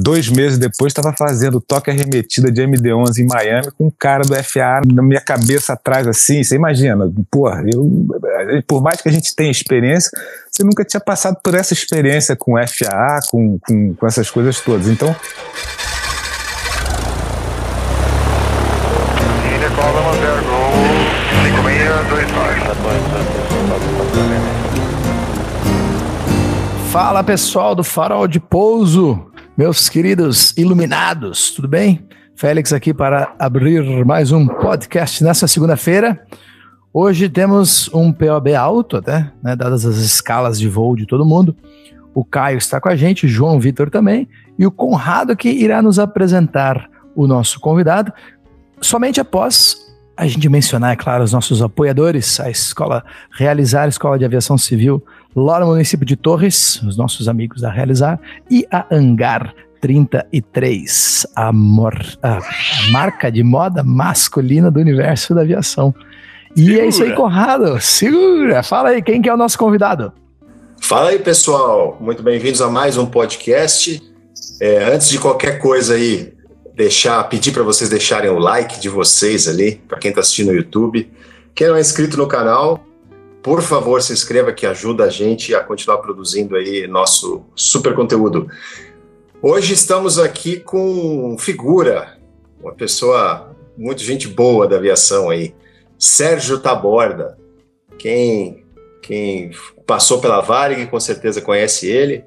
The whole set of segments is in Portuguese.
dois meses depois estava fazendo toque arremetida de MD11 em Miami com um cara do FA na minha cabeça atrás assim, você imagina, porra, eu, por mais que a gente tenha experiência, você nunca tinha passado por essa experiência com FA, com, com, com essas coisas todas, então... Fala pessoal do Farol de Pouso, meus queridos iluminados, tudo bem? Félix aqui para abrir mais um podcast nessa segunda-feira. Hoje temos um POB alto até, né, dadas as escalas de voo de todo mundo. O Caio está com a gente, o João Vitor também, e o Conrado que irá nos apresentar o nosso convidado, somente após a gente mencionar, é claro, os nossos apoiadores, a escola Realizar, Escola de Aviação Civil lá no município de Torres, os nossos amigos da Realizar, e a Angar 33, a, mor, a, a marca de moda masculina do universo da aviação. E segura. é isso aí, Conrado. Segura! Fala aí, quem que é o nosso convidado? Fala aí, pessoal. Muito bem-vindos a mais um podcast. É, antes de qualquer coisa aí, deixar, pedir para vocês deixarem o like de vocês ali, para quem está assistindo no YouTube. Quem não é inscrito no canal, por favor, se inscreva que ajuda a gente a continuar produzindo aí nosso super conteúdo. Hoje estamos aqui com figura, uma pessoa muito gente boa da aviação aí, Sérgio Taborda. Quem, quem passou pela Varig com certeza conhece ele,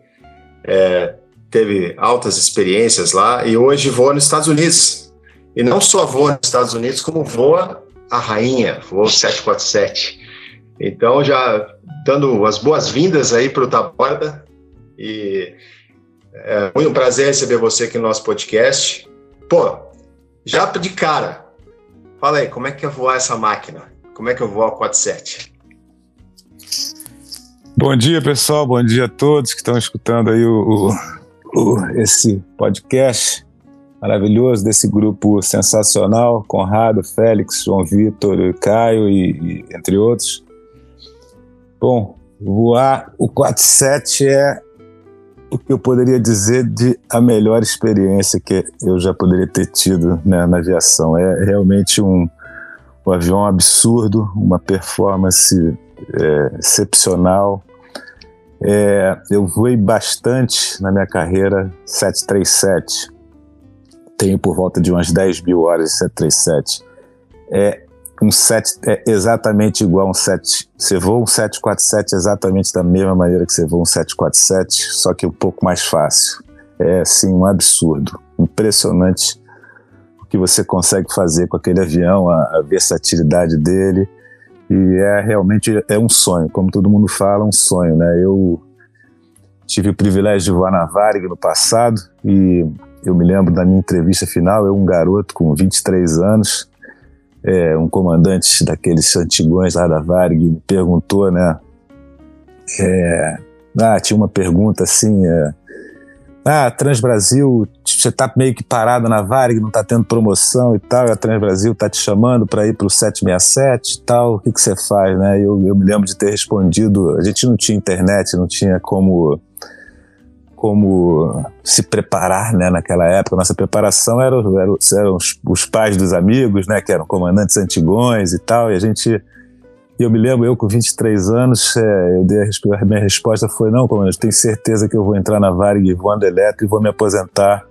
é, teve altas experiências lá e hoje voa nos Estados Unidos. E não só voa nos Estados Unidos, como voa a rainha, voa 747. Então, já dando as boas-vindas aí para o Taborda e é muito um prazer receber você aqui no nosso podcast. Pô, já de cara, fala aí, como é que é voar essa máquina? Como é que eu vou ao 47? Bom dia, pessoal. Bom dia a todos que estão escutando aí o, o, o, esse podcast maravilhoso desse grupo sensacional, Conrado, Félix, João Vitor, Caio e, e entre outros. Bom, voar o 47 é o que eu poderia dizer de a melhor experiência que eu já poderia ter tido né, na aviação. É realmente um, um avião absurdo, uma performance é, excepcional. É, eu voei bastante na minha carreira 737. Tenho por volta de umas 10 mil horas de 737. É um 7 é exatamente igual a um 7. Você voa um 747 exatamente da mesma maneira que você voa um 747, só que um pouco mais fácil. É assim um absurdo, impressionante o que você consegue fazer com aquele avião, a, a versatilidade dele. E é realmente é um sonho, como todo mundo fala, um sonho, né? Eu tive o privilégio de voar na Varig no passado e eu me lembro da minha entrevista final, eu um garoto com 23 anos, é, um comandante daqueles antigões lá da Varg me perguntou, né? É, ah, tinha uma pergunta assim, é, ah, Transbrasil, você tá meio que parado na Varig, não tá tendo promoção e tal, e a Transbrasil tá te chamando para ir pro 767 e tal, o que que você faz, né? Eu, eu me lembro de ter respondido, a gente não tinha internet, não tinha como como se preparar né, naquela época. Nossa preparação era, era, eram os, os, pais dos amigos, né, que eram comandantes antigões e tal, e a gente. Eu me lembro, eu com 23 anos, é, eu dei a, a, minha resposta foi: não, comandante, tenho certeza que eu vou entrar na Varig voando elétrico e vou me aposentar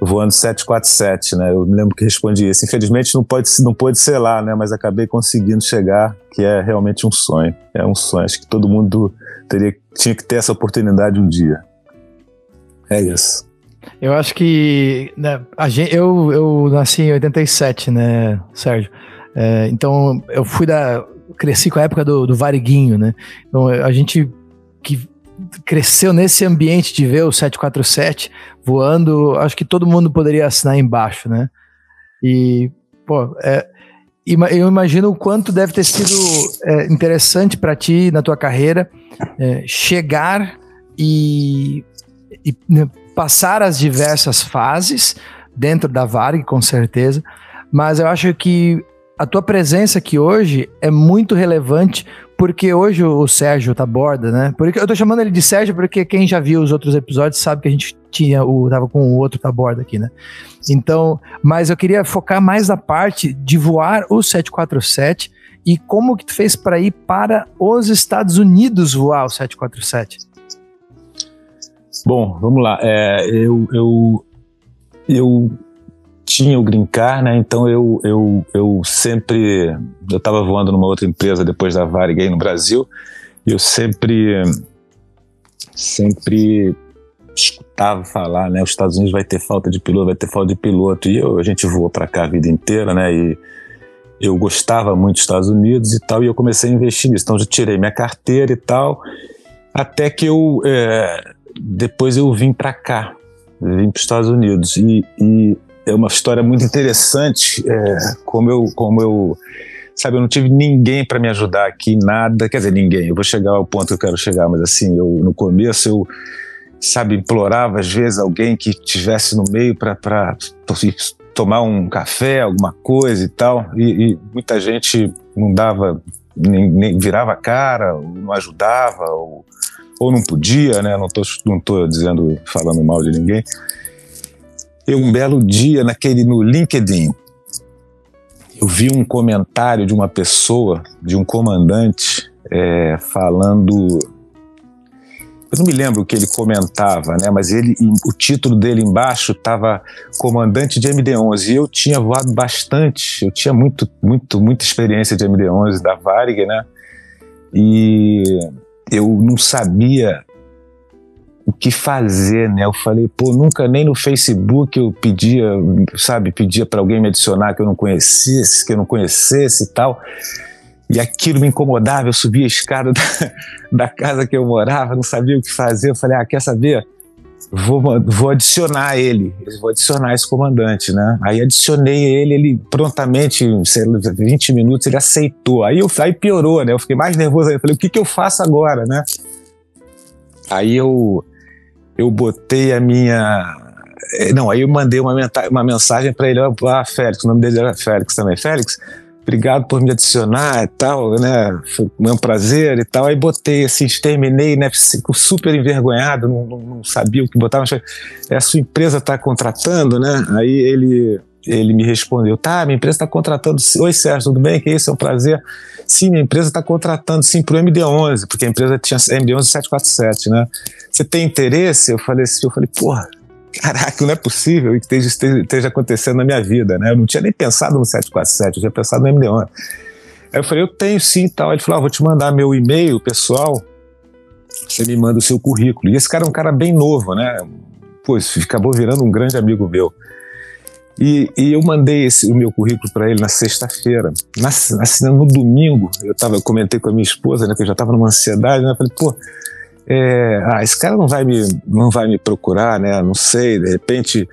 voando 747, né? Eu me lembro que respondi isso. Infelizmente não pode, não pode ser lá, né? Mas acabei conseguindo chegar, que é realmente um sonho. É um sonho. Acho que todo mundo teria, tinha que ter essa oportunidade um dia. É isso. Eu acho que né, a gente, eu, eu nasci em 87, né, Sérgio? É, então eu fui da. cresci com a época do, do Variguinho, né? Então a gente que cresceu nesse ambiente de ver o 747 voando, acho que todo mundo poderia assinar embaixo, né? E, pô, é, eu imagino o quanto deve ter sido é, interessante para ti na tua carreira é, chegar e e né, passar as diversas fases dentro da Varg, com certeza, mas eu acho que a tua presença aqui hoje é muito relevante porque hoje o Sérgio Taborda, né? Porque eu tô chamando ele de Sérgio porque quem já viu os outros episódios sabe que a gente tinha o tava com o outro Taborda aqui, né? Então, mas eu queria focar mais na parte de voar o 747 e como que tu fez para ir para os Estados Unidos voar o 747. Bom, vamos lá. É, eu, eu, eu tinha o Green né? Então eu, eu, eu sempre. Eu estava voando numa outra empresa depois da Varig aí no Brasil, e eu sempre. Sempre escutava falar, né? Os Estados Unidos vai ter falta de piloto, vai ter falta de piloto. E eu, a gente voou para cá a vida inteira, né? E eu gostava muito dos Estados Unidos e tal, e eu comecei a investir nisso. Então eu tirei minha carteira e tal, até que eu. É, depois eu vim para cá, vim para os Estados Unidos. E, e é uma história muito interessante, é, como eu, como eu, sabe, eu não tive ninguém para me ajudar aqui, nada, quer dizer, ninguém. Eu vou chegar ao ponto que eu quero chegar, mas assim, eu no começo eu, sabe, implorava às vezes alguém que tivesse no meio para tomar um café, alguma coisa e tal, e, e muita gente não dava, nem, nem, virava a cara, não ajudava, ou, ou não podia, né? Não tô, não tô dizendo, falando mal de ninguém. Eu, um belo dia, naquele no LinkedIn, eu vi um comentário de uma pessoa, de um comandante, é, falando. Eu não me lembro o que ele comentava, né? Mas ele, o título dele embaixo estava comandante de MD-11 e eu tinha voado bastante. Eu tinha muito, muito, muita experiência de MD-11 da Varig, né? E eu não sabia o que fazer, né? Eu falei, pô, nunca nem no Facebook eu pedia, sabe, pedia para alguém me adicionar que eu não conhecesse, que eu não conhecesse e tal. E aquilo me incomodava, eu subia a escada da, da casa que eu morava, não sabia o que fazer. Eu falei, ah, quer saber? Vou, vou adicionar ele, vou adicionar esse comandante, né? Aí adicionei ele, ele prontamente, sei lá, 20 minutos, ele aceitou. Aí, eu, aí piorou, né? Eu fiquei mais nervoso aí. Eu falei, o que, que eu faço agora, né? Aí eu eu botei a minha. Eh, não, aí eu mandei uma, uma mensagem para ele, ah, Félix, o nome dele era Félix também. Félix, obrigado por me adicionar e tal, né? Foi um prazer e tal. Aí botei assim, terminei, né? Fico super envergonhado, não, não, não sabia o que botar, mas a sua empresa está contratando, né? Aí ele, ele me respondeu: tá, minha empresa está contratando. Oi, Sérgio, tudo bem? Que isso, é um prazer. Sim, minha empresa está contratando, sim, para o MD11, porque a empresa tinha MD11 747, né? Você tem interesse? Eu falei assim, eu falei, porra, caraca, não é possível que esteja, esteja, acontecendo na minha vida, né? Eu não tinha nem pensado no 747, eu tinha pensado no MD11. Aí eu falei, eu tenho sim e tal. Ele falou, ah, vou te mandar meu e-mail pessoal, você me manda o seu currículo. E esse cara é um cara bem novo, né? Pô, acabou virando um grande amigo meu. E, e, eu mandei esse, o meu currículo para ele na sexta-feira. Na, no domingo, eu, tava, eu comentei com a minha esposa, né, que eu já estava numa ansiedade, né, eu falei, pô, é, ah, esse cara não vai, me, não vai me procurar, né, não sei, de repente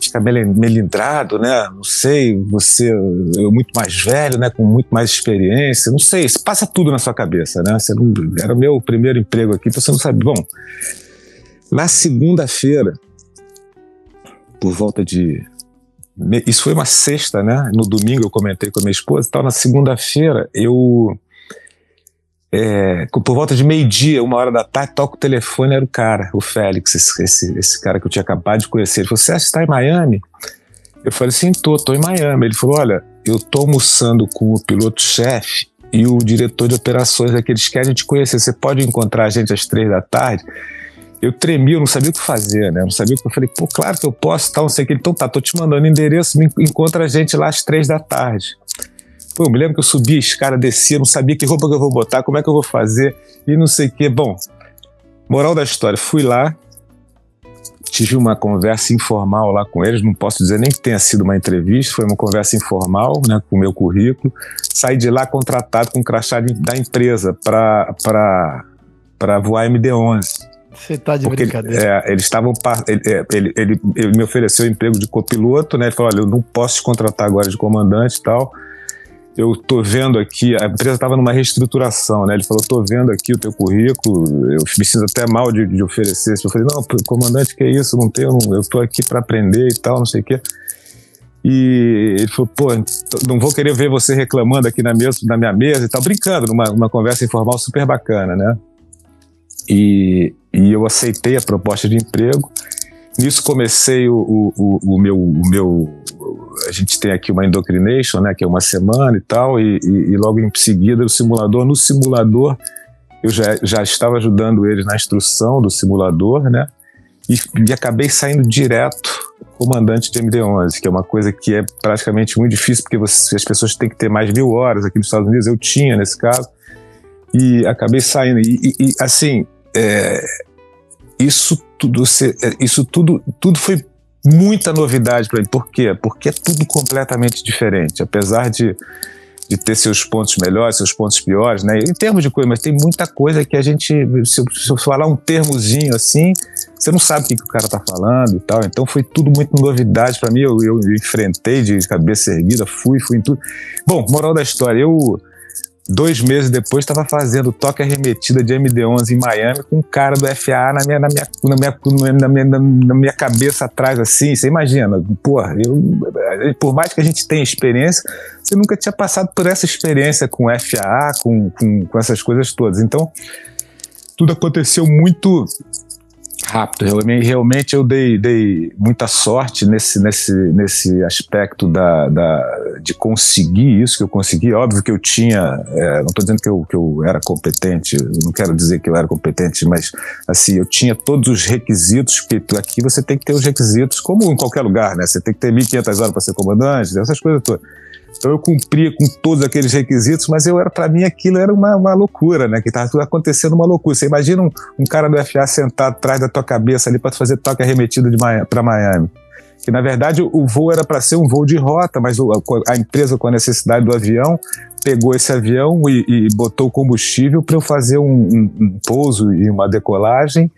fica melindrado, né, não sei, você eu muito mais velho, né, com muito mais experiência, não sei, passa tudo na sua cabeça, né, você não, era o meu primeiro emprego aqui, então você não sabe. Bom, na segunda-feira, por volta de isso foi uma sexta, né? No domingo eu comentei com a minha esposa e tal. Na segunda-feira eu. É, por volta de meio-dia, uma hora da tarde, toco o telefone, era o cara, o Félix, esse, esse, cara que eu tinha acabado de conhecer. Ele falou: Você está em Miami? Eu falei assim: tô, tô em Miami. Ele falou: Olha, eu tô almoçando com o piloto-chefe e o diretor de operações aqui, eles querem te conhecer. Você pode encontrar a gente às três da tarde? eu tremi, eu não sabia o que fazer, né? Eu não sabia o que eu falei, pô, claro que eu posso, tal, não sei o que. Então tá, tô te mandando endereço, me encontra a gente lá às três da tarde. Pô, eu me lembro que eu subia a escada, descia, não sabia que roupa que eu vou botar, como é que eu vou fazer e não sei o que. Bom, moral da história, fui lá, tive uma conversa informal lá com eles, não posso dizer nem que tenha sido uma entrevista, foi uma conversa informal, né, com o meu currículo. Saí de lá contratado com o crachá da empresa para voar MD-11. Você tá de Porque brincadeira. É, eles estavam. Ele, é, ele, ele, ele, me ofereceu emprego de copiloto, né? Ele falou: olha, eu não posso te contratar agora de comandante e tal. Eu tô vendo aqui, a empresa estava numa reestruturação, né? Ele falou: tô vendo aqui o teu currículo, eu me sinto até mal de, de oferecer. Eu falei: não, comandante, que é isso? Não tenho, eu tô aqui para aprender e tal, não sei o quê. E ele falou, pô, não vou querer ver você reclamando aqui na, mesa, na minha mesa e tal, brincando, numa uma conversa informal super bacana, né? E, e eu aceitei a proposta de emprego. Nisso comecei o, o, o, meu, o meu. A gente tem aqui uma indoctrination, né? Que é uma semana e tal, e, e, e logo em seguida o simulador. No simulador, eu já, já estava ajudando eles na instrução do simulador, né? E, e acabei saindo direto comandante de MD-11, que é uma coisa que é praticamente muito difícil, porque você, as pessoas têm que ter mais mil horas aqui nos Estados Unidos, eu tinha nesse caso, e acabei saindo. E, e, e assim, é, isso tudo, é, isso tudo, tudo foi muita novidade para mim. Por quê? Porque é tudo completamente diferente. Apesar de, de ter seus pontos melhores, seus pontos piores, né? Em termos de coisa, mas tem muita coisa que a gente, se eu, se eu falar um termozinho assim, você não sabe o que, que o cara tá falando e tal. Então foi tudo muito novidade para mim. Eu, eu enfrentei de cabeça erguida, fui, fui em tudo. Bom, moral da história, eu dois meses depois estava fazendo toque arremetida de MD11 em Miami com um cara do FAA na minha, na minha, na minha, na minha, na minha cabeça atrás, assim. Você imagina, porra, eu, por mais que a gente tenha experiência, você nunca tinha passado por essa experiência com FAA, com, com, com essas coisas todas. Então, tudo aconteceu muito rápido. Realmente, eu dei, dei muita sorte nesse, nesse, nesse aspecto da, da, de conseguir isso que eu consegui. Óbvio que eu tinha, é, não estou dizendo que eu, que eu era competente, não quero dizer que eu era competente, mas assim, eu tinha todos os requisitos, porque aqui você tem que ter os requisitos, como em qualquer lugar, né? Você tem que ter 1.500 horas para ser comandante, essas coisas todas. Então eu cumpria com todos aqueles requisitos, mas eu era para mim aquilo era uma, uma loucura, né? Que estava tudo acontecendo uma loucura. Você imagina um, um, cara do FA sentado atrás da tua cabeça ali para fazer toque arremetido para Miami. Que na verdade o, voo era para ser um voo de rota, mas o, a, a, empresa com a necessidade do avião pegou esse avião e, e botou combustível para eu fazer um, um, um pouso e uma decolagem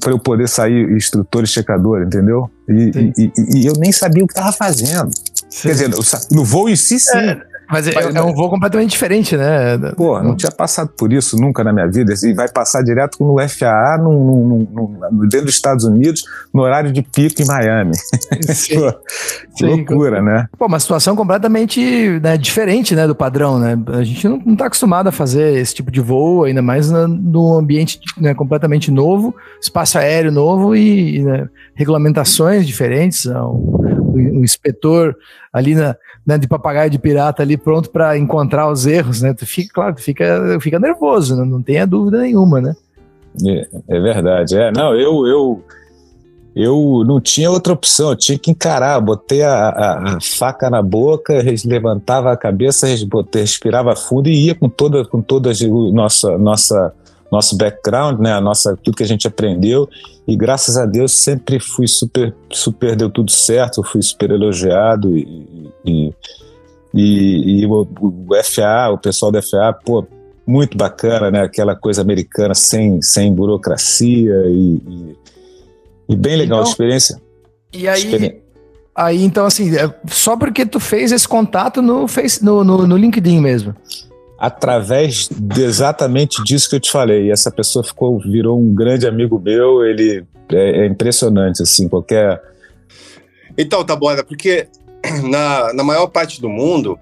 para eu poder sair instrutor e checador, entendeu? E, e, e, eu nem sabia o que estava fazendo. Sim. Quer dizer, no voo em si, sim. É, mas, é, é, um voo completamente diferente, né? Pô, não tinha passado por isso nunca na minha vida. E vai passar direto no FAA, no, no, no, dentro dos Estados Unidos, no horário de pico em Miami. Sim. Pô, Sim, loucura, né? Pô, uma situação completamente né, diferente né, do padrão, né? A gente não, está acostumado a fazer esse tipo de voo, ainda mais no ambiente né, completamente novo, espaço aéreo novo e né, regulamentações diferentes. Um, um inspetor ali na, né, de papagaio de pirata ali pronto para encontrar os erros, né? Tu fica, claro, tu fica, fica nervoso, né? não tenha dúvida nenhuma, né? É, é, verdade, é. Não, eu, eu, eu não tinha outra opção, eu tinha que encarar. Botei a, a, a faca na boca, levantava a cabeça, respirava fundo e ia com toda, com toda a nossa, nossa nosso background, né, a nossa tudo que a gente aprendeu e graças a Deus sempre fui super super deu tudo certo, fui super elogiado e, e, e, e o, o, FA, o pessoal do FA, pô, muito bacana, né, aquela coisa americana sem sem burocracia e, e, e bem legal então, a experiência. E aí experiência. Aí, então, assim, é só porque tu fez esse contato no, face, no, no, no LinkedIn mesmo através de exatamente disso que eu te falei. E essa pessoa ficou, virou um grande amigo meu. Ele é, é impressionante, assim, qualquer. Então, tá bom, porque na, na maior parte do mundo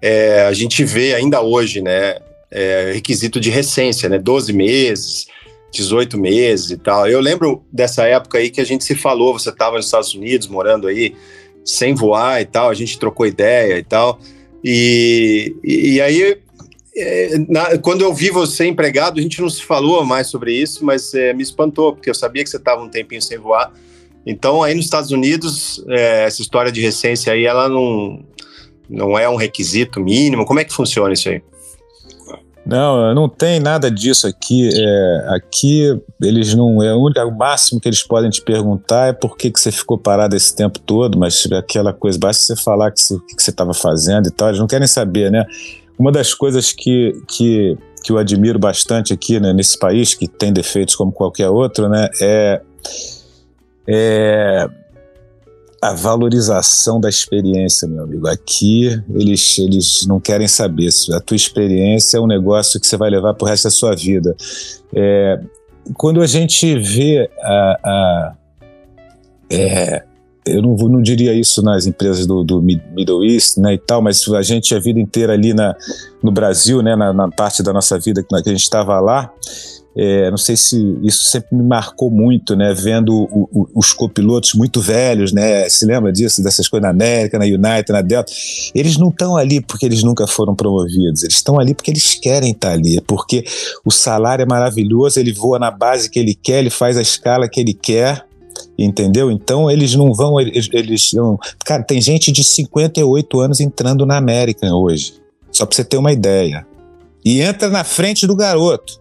é, a gente vê ainda hoje, né, é, requisito de recência, né, 12 meses, 18 meses e tal. Eu lembro dessa época aí que a gente se falou, você estava nos Estados Unidos, morando aí, sem voar e tal, a gente trocou ideia e tal. E, e, e aí é, na, quando eu vi você empregado, a gente não se falou mais sobre isso, mas é, me espantou, porque eu sabia que você estava um tempinho sem voar. Então, aí nos Estados Unidos, é, essa história de recência aí, ela não, não é um requisito mínimo. Como é que funciona isso aí? Não, não tem nada disso aqui. É, aqui eles não é o, único, o máximo que eles podem te perguntar é por que, que você ficou parado esse tempo todo, mas aquela coisa, basta você falar que, que você estava fazendo e tal, eles não querem saber, né? Uma das coisas que, que, que eu admiro bastante aqui né, nesse país, que tem defeitos como qualquer outro, né, é, é a valorização da experiência, meu amigo. Aqui eles, eles não querem saber. A tua experiência é um negócio que você vai levar para o resto da sua vida. É, quando a gente vê a, a é, eu não, não, diria isso nas empresas do, do, Middle East, né, e tal, mas a gente a vida inteira ali na, no Brasil, né, na, na parte da nossa vida que a gente estava lá, é, não sei se isso sempre me marcou muito, né? Vendo o, o, os copilotos muito velhos, né? Se lembra disso, dessas coisas na América, na United, na Delta? Eles não estão ali porque eles nunca foram promovidos, eles estão ali porque eles querem estar ali, porque o salário é maravilhoso, ele voa na base que ele quer, ele faz a escala que ele quer, entendeu? Então eles não vão, eles, eles não. Cara, tem gente de 58 anos entrando na América hoje, só para você ter uma ideia. E entra na frente do garoto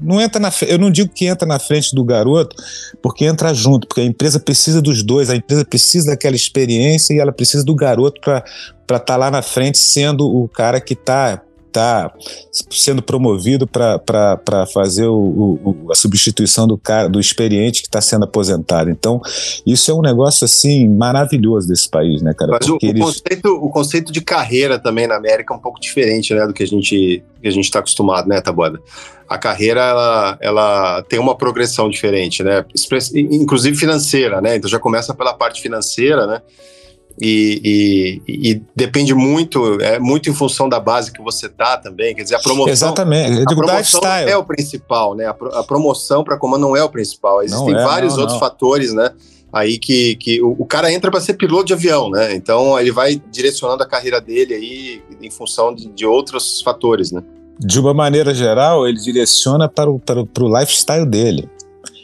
não entra na eu não digo que entra na frente do garoto, porque entra junto, porque a empresa precisa dos dois, a empresa precisa daquela experiência e ela precisa do garoto para estar tá lá na frente sendo o cara que está está sendo promovido para fazer o, o, a substituição do cara, do experiente que está sendo aposentado. Então, isso é um negócio assim maravilhoso desse país, né, cara? Mas o, eles... conceito, o conceito de carreira também na América é um pouco diferente, né, do que a gente que a gente está acostumado, né, Tabuada? A carreira ela, ela tem uma progressão diferente, né? Inclusive financeira, né? Então já começa pela parte financeira, né? E, e, e, depende muito, é muito em função da base que você tá também. Quer dizer, a promoção. Exatamente, a promoção não é o principal, né? A, a promoção para comando não é o principal. Existem é, vários não, outros não. fatores, né? Aí que, que o, o cara entra para ser piloto de avião, né? Então ele vai direcionando a carreira dele aí em função de, de outros fatores, né? De uma maneira geral, ele direciona para o, para o, para o lifestyle dele.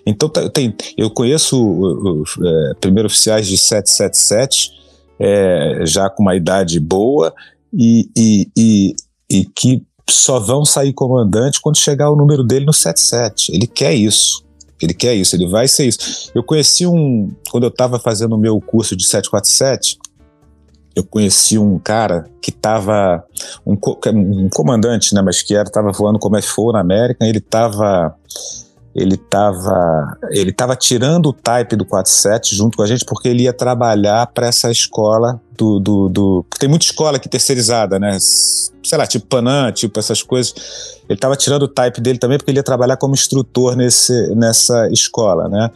Então, tem, eu conheço é, primeiros oficiais de 777 é, já com uma idade boa e, e, e, e que só vão sair comandante quando chegar o número dele no 77. Ele quer isso. Ele quer isso, ele vai ser isso. Eu conheci um. Quando eu estava fazendo o meu curso de 747, eu conheci um cara que estava. Um, um, comandante, né, mas que estava voando como FO na América, ele estava ele estava ele tava tirando o type do 47 junto com a gente porque ele ia trabalhar para essa escola do, do, do, tem muita escola aqui terceirizada né? Sei lá tipo Panam tipo essas coisas. Ele estava tirando o type dele também porque ele ia trabalhar como instrutor nesse, nessa escola né?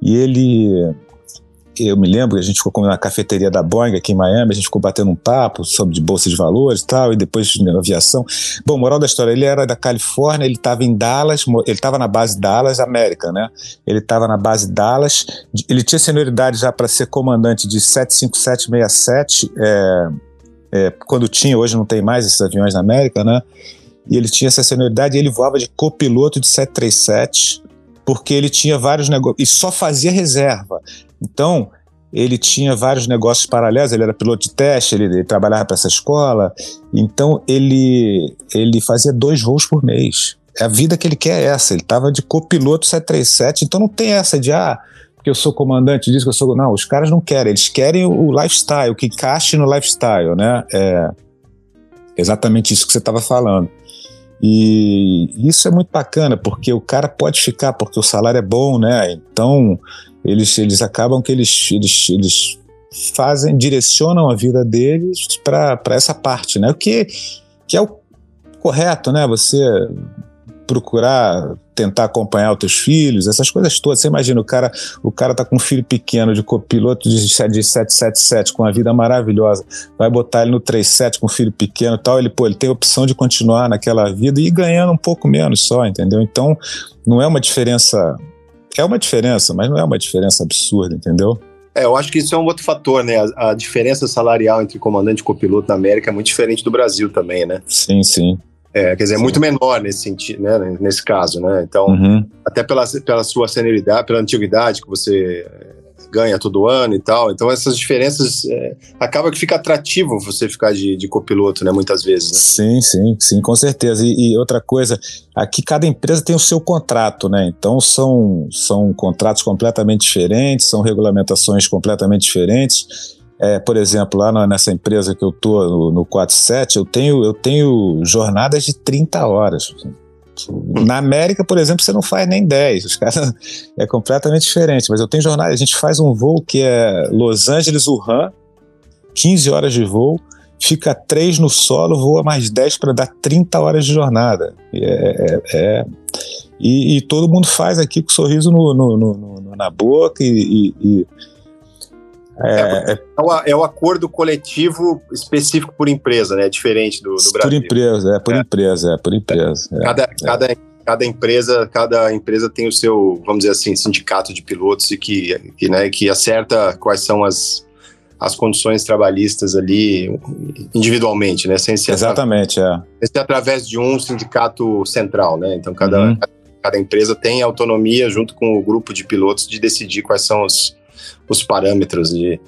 E ele eu me lembro que a gente ficou comendo na cafeteria da Boeing aqui em Miami, a gente ficou batendo um papo sobre bolsa de valores e tal, e depois de aviação. Bom, moral da história, ele era da Califórnia, ele estava em Dallas, ele estava na base Dallas, América, né? Ele estava na base Dallas, ele tinha senioridade já para ser comandante de 75767, é, é, quando tinha, hoje não tem mais esses aviões na América, né? E ele tinha essa senioridade e ele voava de copiloto de 737, porque ele tinha vários negócios e só fazia reserva. Então, ele tinha vários negócios paralelos, ele era piloto de teste, ele, ele trabalhava para essa escola, então ele, ele fazia dois voos por mês. A vida que ele quer é essa, ele estava de copiloto 737, então não tem essa de, ah, porque eu sou comandante disso, que eu sou... Não, os caras não querem, eles querem o lifestyle, que encaixe no lifestyle, né? É exatamente isso que você estava falando. E isso é muito bacana, porque o cara pode ficar, porque o salário é bom, né? Então, eles, eles acabam que eles, eles, eles fazem, direcionam a vida deles para essa parte, né? O que, que é o correto, né? Você procurar tentar acompanhar os teus filhos, essas coisas todas. Você imagina, o cara, o cara tá com um filho pequeno de copiloto de, de 777 com uma vida maravilhosa, vai botar ele no 37 com um filho pequeno tal, ele, pô, ele tem a opção de continuar naquela vida e ir ganhando um pouco menos só, entendeu? Então, não é uma diferença, é uma diferença, mas não é uma diferença absurda, entendeu? É, eu acho que isso é um outro fator, né? A, a diferença salarial entre comandante e copiloto na América é muito diferente do Brasil também, né? Sim, sim. É, quer dizer, é muito menor nesse sentido, né, nesse caso, né? Então, uhum. até pela, pela sua senioridade, pela antiguidade que você ganha todo ano e tal. Então, essas diferenças é, acaba que fica atrativo você ficar de, de copiloto, né? Muitas vezes. Né? Sim, sim, sim, com certeza. E, e, outra coisa, aqui cada empresa tem o seu contrato, né? Então são, são contratos completamente diferentes, são regulamentações completamente diferentes. É, por exemplo, lá nessa empresa que eu tô no, no 47, eu tenho, eu tenho jornadas de 30 horas. Na América, por exemplo, você não faz nem 10. Os caras é completamente diferente. Mas eu tenho jornada, a gente faz um voo que é Los Angeles Wuhan, 15 horas de voo, fica 3 no solo, voa mais 10 para dar 30 horas de jornada. É, é, é e, e, todo mundo faz aqui com sorriso no, no, no, na boca e, e É, é, é, o, é, o, acordo coletivo específico por empresa, né? É diferente do, do Brasil. Por empresa, é por é. empresa, é por empresa. É, cada, cada, cada empresa, cada empresa tem o seu, vamos dizer assim, sindicato de pilotos e que, que, né, que acerta quais são as, as condições trabalhistas ali individualmente, né? Sem ser Exatamente, é. Sem ser através de um sindicato central, né? Então cada, uhum. cada empresa tem autonomia junto com o grupo de pilotos de decidir quais são os, os parâmetros de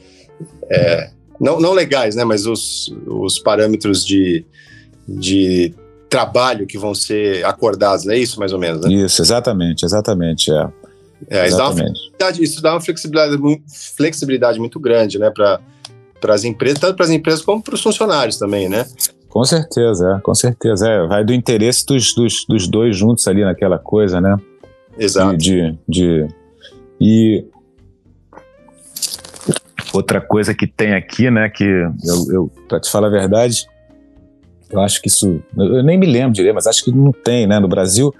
é, não, não legais, né? Mas os, os parâmetros de, de trabalho que vão ser acordados, é isso mais ou menos, né? Isso, exatamente, exatamente, é. É, isso, dá isso dá uma flexibilidade, flexibilidade muito grande, né, para as empresas, tanto para as empresas como para os funcionários também, né? Com certeza, é, com certeza. É, vai do interesse dos, dos, dos dois juntos ali naquela coisa, né? Exato. De, de, de, e outra coisa que tem aqui, né, que eu, eu para te falar a verdade, eu acho que isso, eu nem me lembro direito, mas acho que não tem, né? No Brasil,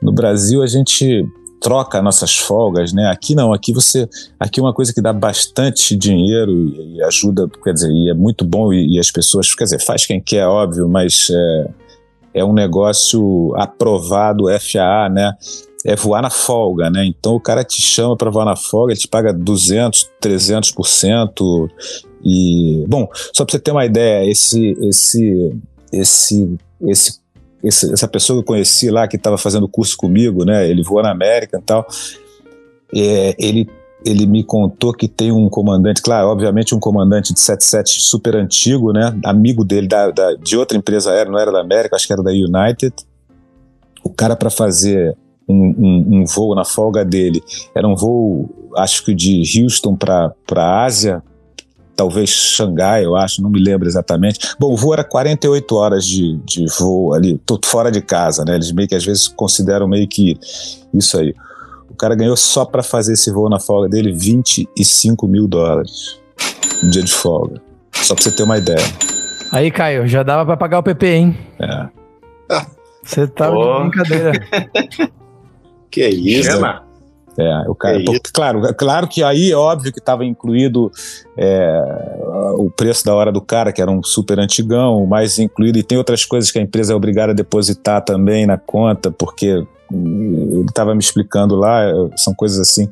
no Brasil a gente troca nossas folgas, né? Aqui não, aqui você, aqui é uma coisa que dá bastante dinheiro e, e ajuda, quer dizer, e é muito bom e, e, as pessoas, quer dizer, faz quem quer, óbvio, mas é, é um negócio aprovado FAA, né? É voar na folga, né? Então o cara te chama para voar na folga, ele te paga 200, 300% e bom, só para você ter uma ideia, esse esse esse esse essa pessoa que eu conheci lá, que estava fazendo curso comigo, né? Ele voou na América e tal. É, ele, ele me contou que tem um comandante, claro, obviamente um comandante de 77 super antigo, né? Amigo dele da, da, de outra empresa aérea, não era da América, acho que era da United. O cara para fazer um, um, um, voo na folga dele era um voo, acho que de Houston para a Ásia, talvez Xangai, eu acho, não me lembro exatamente. Bom, o voo era 48 horas de, de voo ali, tudo fora de casa, né? Eles meio que às vezes consideram meio que isso aí. O cara ganhou só para fazer esse voo na folga dele 25 mil dólares. Um dia de folga. Só pra você ter uma ideia. Aí, Caio, já dava para pagar o PP, hein? É. Você tava oh. de brincadeira. que isso? Chama. É, o cara, é claro, claro que aí é óbvio que estava incluído é, o preço da hora do cara, que era um super antigão, mas incluído, e tem outras coisas que a empresa é obrigada a depositar também na conta, porque ele estava me explicando lá, são coisas assim.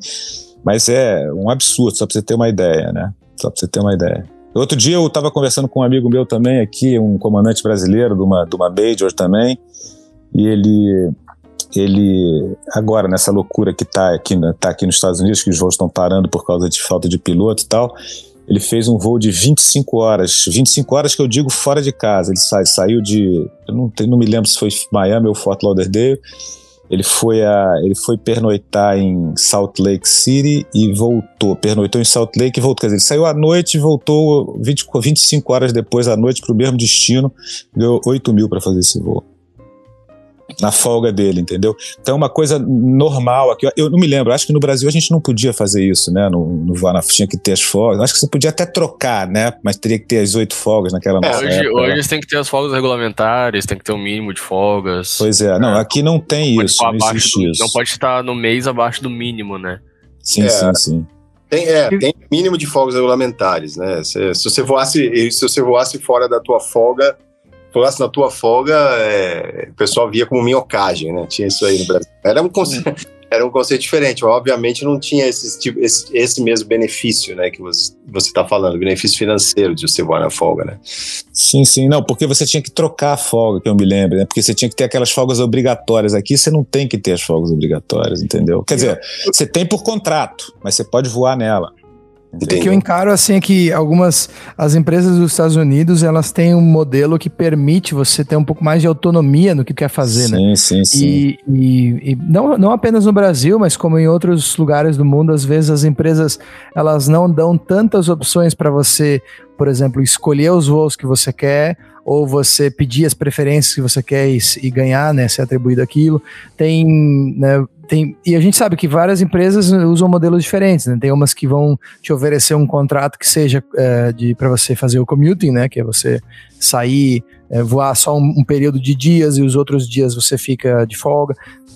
Mas é um absurdo, só para você ter uma ideia, né? Só para você ter uma ideia. Outro dia eu estava conversando com um amigo meu também aqui, um comandante brasileiro de uma, de uma Major também, e ele ele agora nessa loucura que está aqui, tá aqui nos Estados Unidos, que os voos estão parando por causa de falta de piloto e tal, ele fez um voo de 25 horas, 25 horas que eu digo fora de casa. Ele sa saiu de, eu não, não me lembro se foi Miami ou Fort Lauderdale. Ele foi a, ele foi pernoitar em Salt Lake City e voltou. Pernoitou em Salt Lake e voltou. Quer dizer, ele saiu à noite e voltou 20, 25 horas depois à noite para o mesmo destino. Deu 8 mil para fazer esse voo na folga dele, entendeu? Então é uma coisa normal aqui. Eu não me lembro, acho que no Brasil a gente não podia fazer isso, né? No, no tinha que ter as folgas. Acho que você podia até trocar, né? Mas teria que ter as oito folgas naquela é, hoje, época, hoje né? tem que ter as folgas regulamentares, tem que ter um mínimo de folgas. Pois é, não, aqui não tem não isso, não existe do, isso. Não pode estar no mês abaixo do mínimo, né? Sim, é, sim, sim. Tem, é, tem mínimo de folgas regulamentares, né? Se, se, você voasse, se você voasse fora da tua folga, falasse na tua folga, é, o pessoal via como minhocagem, né? Tinha isso aí no Brasil. Era um conceito, era um conceito diferente. Obviamente não tinha esse, tipo, esse, esse mesmo benefício, né? Que você está falando, benefício financeiro de você voar na folga, né? Sim, sim. Não, porque você tinha que trocar a folga, que eu me lembro, né? Porque você tinha que ter aquelas folgas obrigatórias. Aqui você não tem que ter as folgas obrigatórias, entendeu? Quer dizer, você tem por contrato, mas você pode voar nela. O que eu encaro assim é que algumas as empresas dos Estados Unidos elas têm um modelo que permite você ter um pouco mais de autonomia no que quer fazer, sim, né? Sim, sim, e, e, e, não, não apenas no Brasil, mas como em outros lugares do mundo, às vezes as empresas elas não dão tantas opções para você, por exemplo, escolher os voos que você quer ou você pedir as preferências que você quer e, e ganhar, né, ser atribuído aquilo. Tem, né, tem, e a gente sabe que várias empresas usam modelos diferentes, né? Tem umas que vão te oferecer um contrato que seja é, de para você fazer o commuting, né? Que é você sair, é, voar só um, um, período de dias e os outros dias você fica de folga.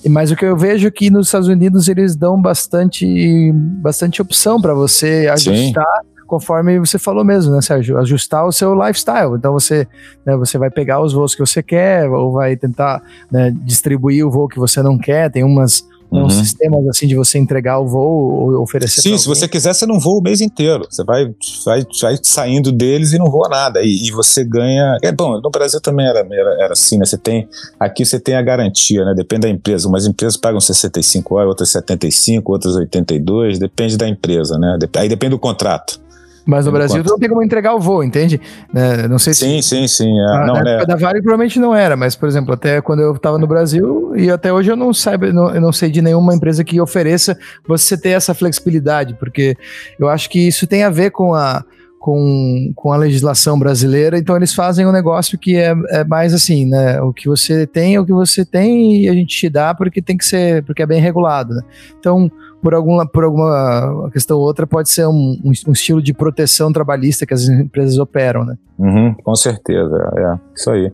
Mas o que eu vejo é que nos Estados Unidos eles dão bastante, bastante opção para você ajustar. Sim conforme você falou mesmo, né, Sérgio? Ajustar o seu lifestyle. Então você, né, você vai pegar os voos que você quer, ou vai tentar né, distribuir o voo que você não quer. Tem umas uhum. uns sistemas assim de você entregar o voo ou oferecer. Sim, se você quiser, você não voa o mês inteiro. Você vai, vai, vai saindo deles e não voa nada. E, e, você ganha. É bom, no Brasil também era, era, era, assim, né? Você tem. Aqui você tem a garantia, né? Depende da empresa. Umas empresas pagam 65 horas, outras 75, outras 82, depende da empresa, né? Aí depende do contrato. Mas no Brasil tu não tem como entregar o voo, entende? É, não sei sim, se. Sim, sim, sim. É, na, não, na né? da Vale provavelmente não era, mas, por exemplo, até quando eu estava no Brasil, e até hoje eu não saiba, não, eu não sei de nenhuma empresa que ofereça você ter essa flexibilidade, porque eu acho que isso tem a ver com a. Com, com a legislação brasileira, então eles fazem um negócio que é, é mais assim, né? O que você tem é o que você tem e a gente te dá porque tem que ser, porque é bem regulado, né? Então, por alguma, por alguma questão ou outra, pode ser um, um, estilo de proteção trabalhista que as empresas operam, né? Uhum, com certeza, é, isso aí.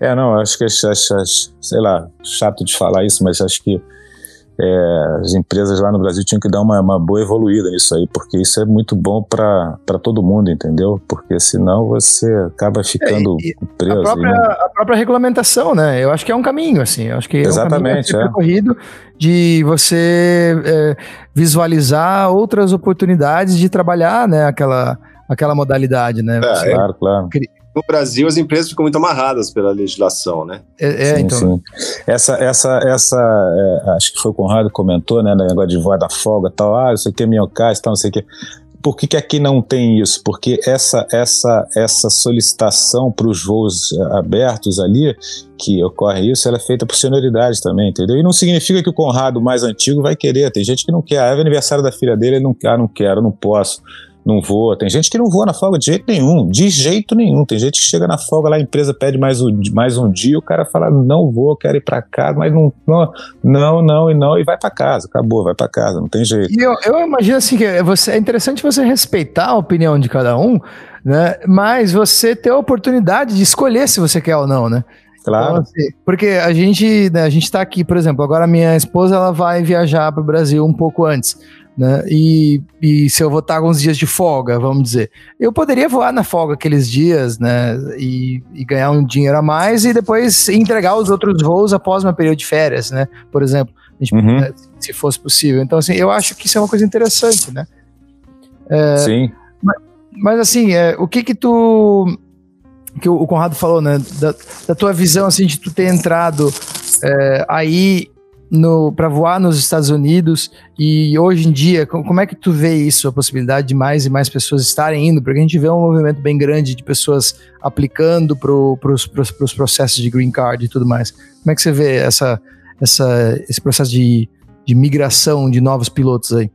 É, não, acho que, sei lá, chato de falar isso, mas acho que é, as empresas lá no Brasil tinham que dar uma, uma boa evoluída nisso aí, porque isso é muito bom para todo mundo, entendeu? Porque senão você acaba ficando é, preso. A própria, né? a própria, regulamentação, né? Eu acho que é um caminho, assim. Eu acho que Exatamente, é um caminho é. de você é, visualizar outras oportunidades de trabalhar, né? Aquela, aquela modalidade, né? É, claro, claro no Brasil as empresas ficam muito amarradas pela legislação, né? É, é sim, então. Sim. Essa, essa, essa é, acho que foi o Conrado que comentou, né, negócio de voar da folga tal, ah, isso aqui é minhocais, tal, não sei o quê. Por que, que aqui não tem isso? Porque essa, essa, essa solicitação para os voos eh, abertos ali, que ocorre isso, ela é feita por senioridade também, entendeu? E não significa que o Conrado mais antigo vai querer. Tem gente que não quer. Ah, é aniversário da filha dele, ele não quer, ah, não quero, não posso não voa. Tem gente que não voa na folga de jeito nenhum, de jeito nenhum. Tem gente que chega na folga lá, a empresa pede mais um, mais um dia, o cara fala, não vou, quero ir para casa, mas não, não, não, não e não, e vai para casa, acabou, vai para casa, não tem jeito. E eu, eu imagino assim que você, é interessante você respeitar a opinião de cada um, né? Mas você ter a oportunidade de escolher se você quer ou não, né? Claro. Então, assim, porque a gente, né, a gente tá aqui, por exemplo, agora minha esposa ela vai viajar para o Brasil um pouco antes né? E, e se eu vou estar alguns dias de folga, vamos dizer, eu poderia voar na folga aqueles dias, né? E, e, ganhar um dinheiro a mais e depois entregar os outros voos após meu período de férias, né? Por exemplo, gente, uhum. né, se fosse possível. Então, assim, eu acho que isso é uma coisa interessante, né? É, Sim. Mas, mas assim, é, o que que tu que o Conrado falou, né? Da, da tua visão, assim, de tu ter entrado é, aí para voar nos Estados Unidos e hoje em dia, como é que tu vê isso, a possibilidade de mais e mais pessoas estarem indo? Porque a gente vê um movimento bem grande de pessoas aplicando para os processos de green card e tudo mais. Como é que você vê essa, essa, esse processo de, de migração de novos pilotos aí?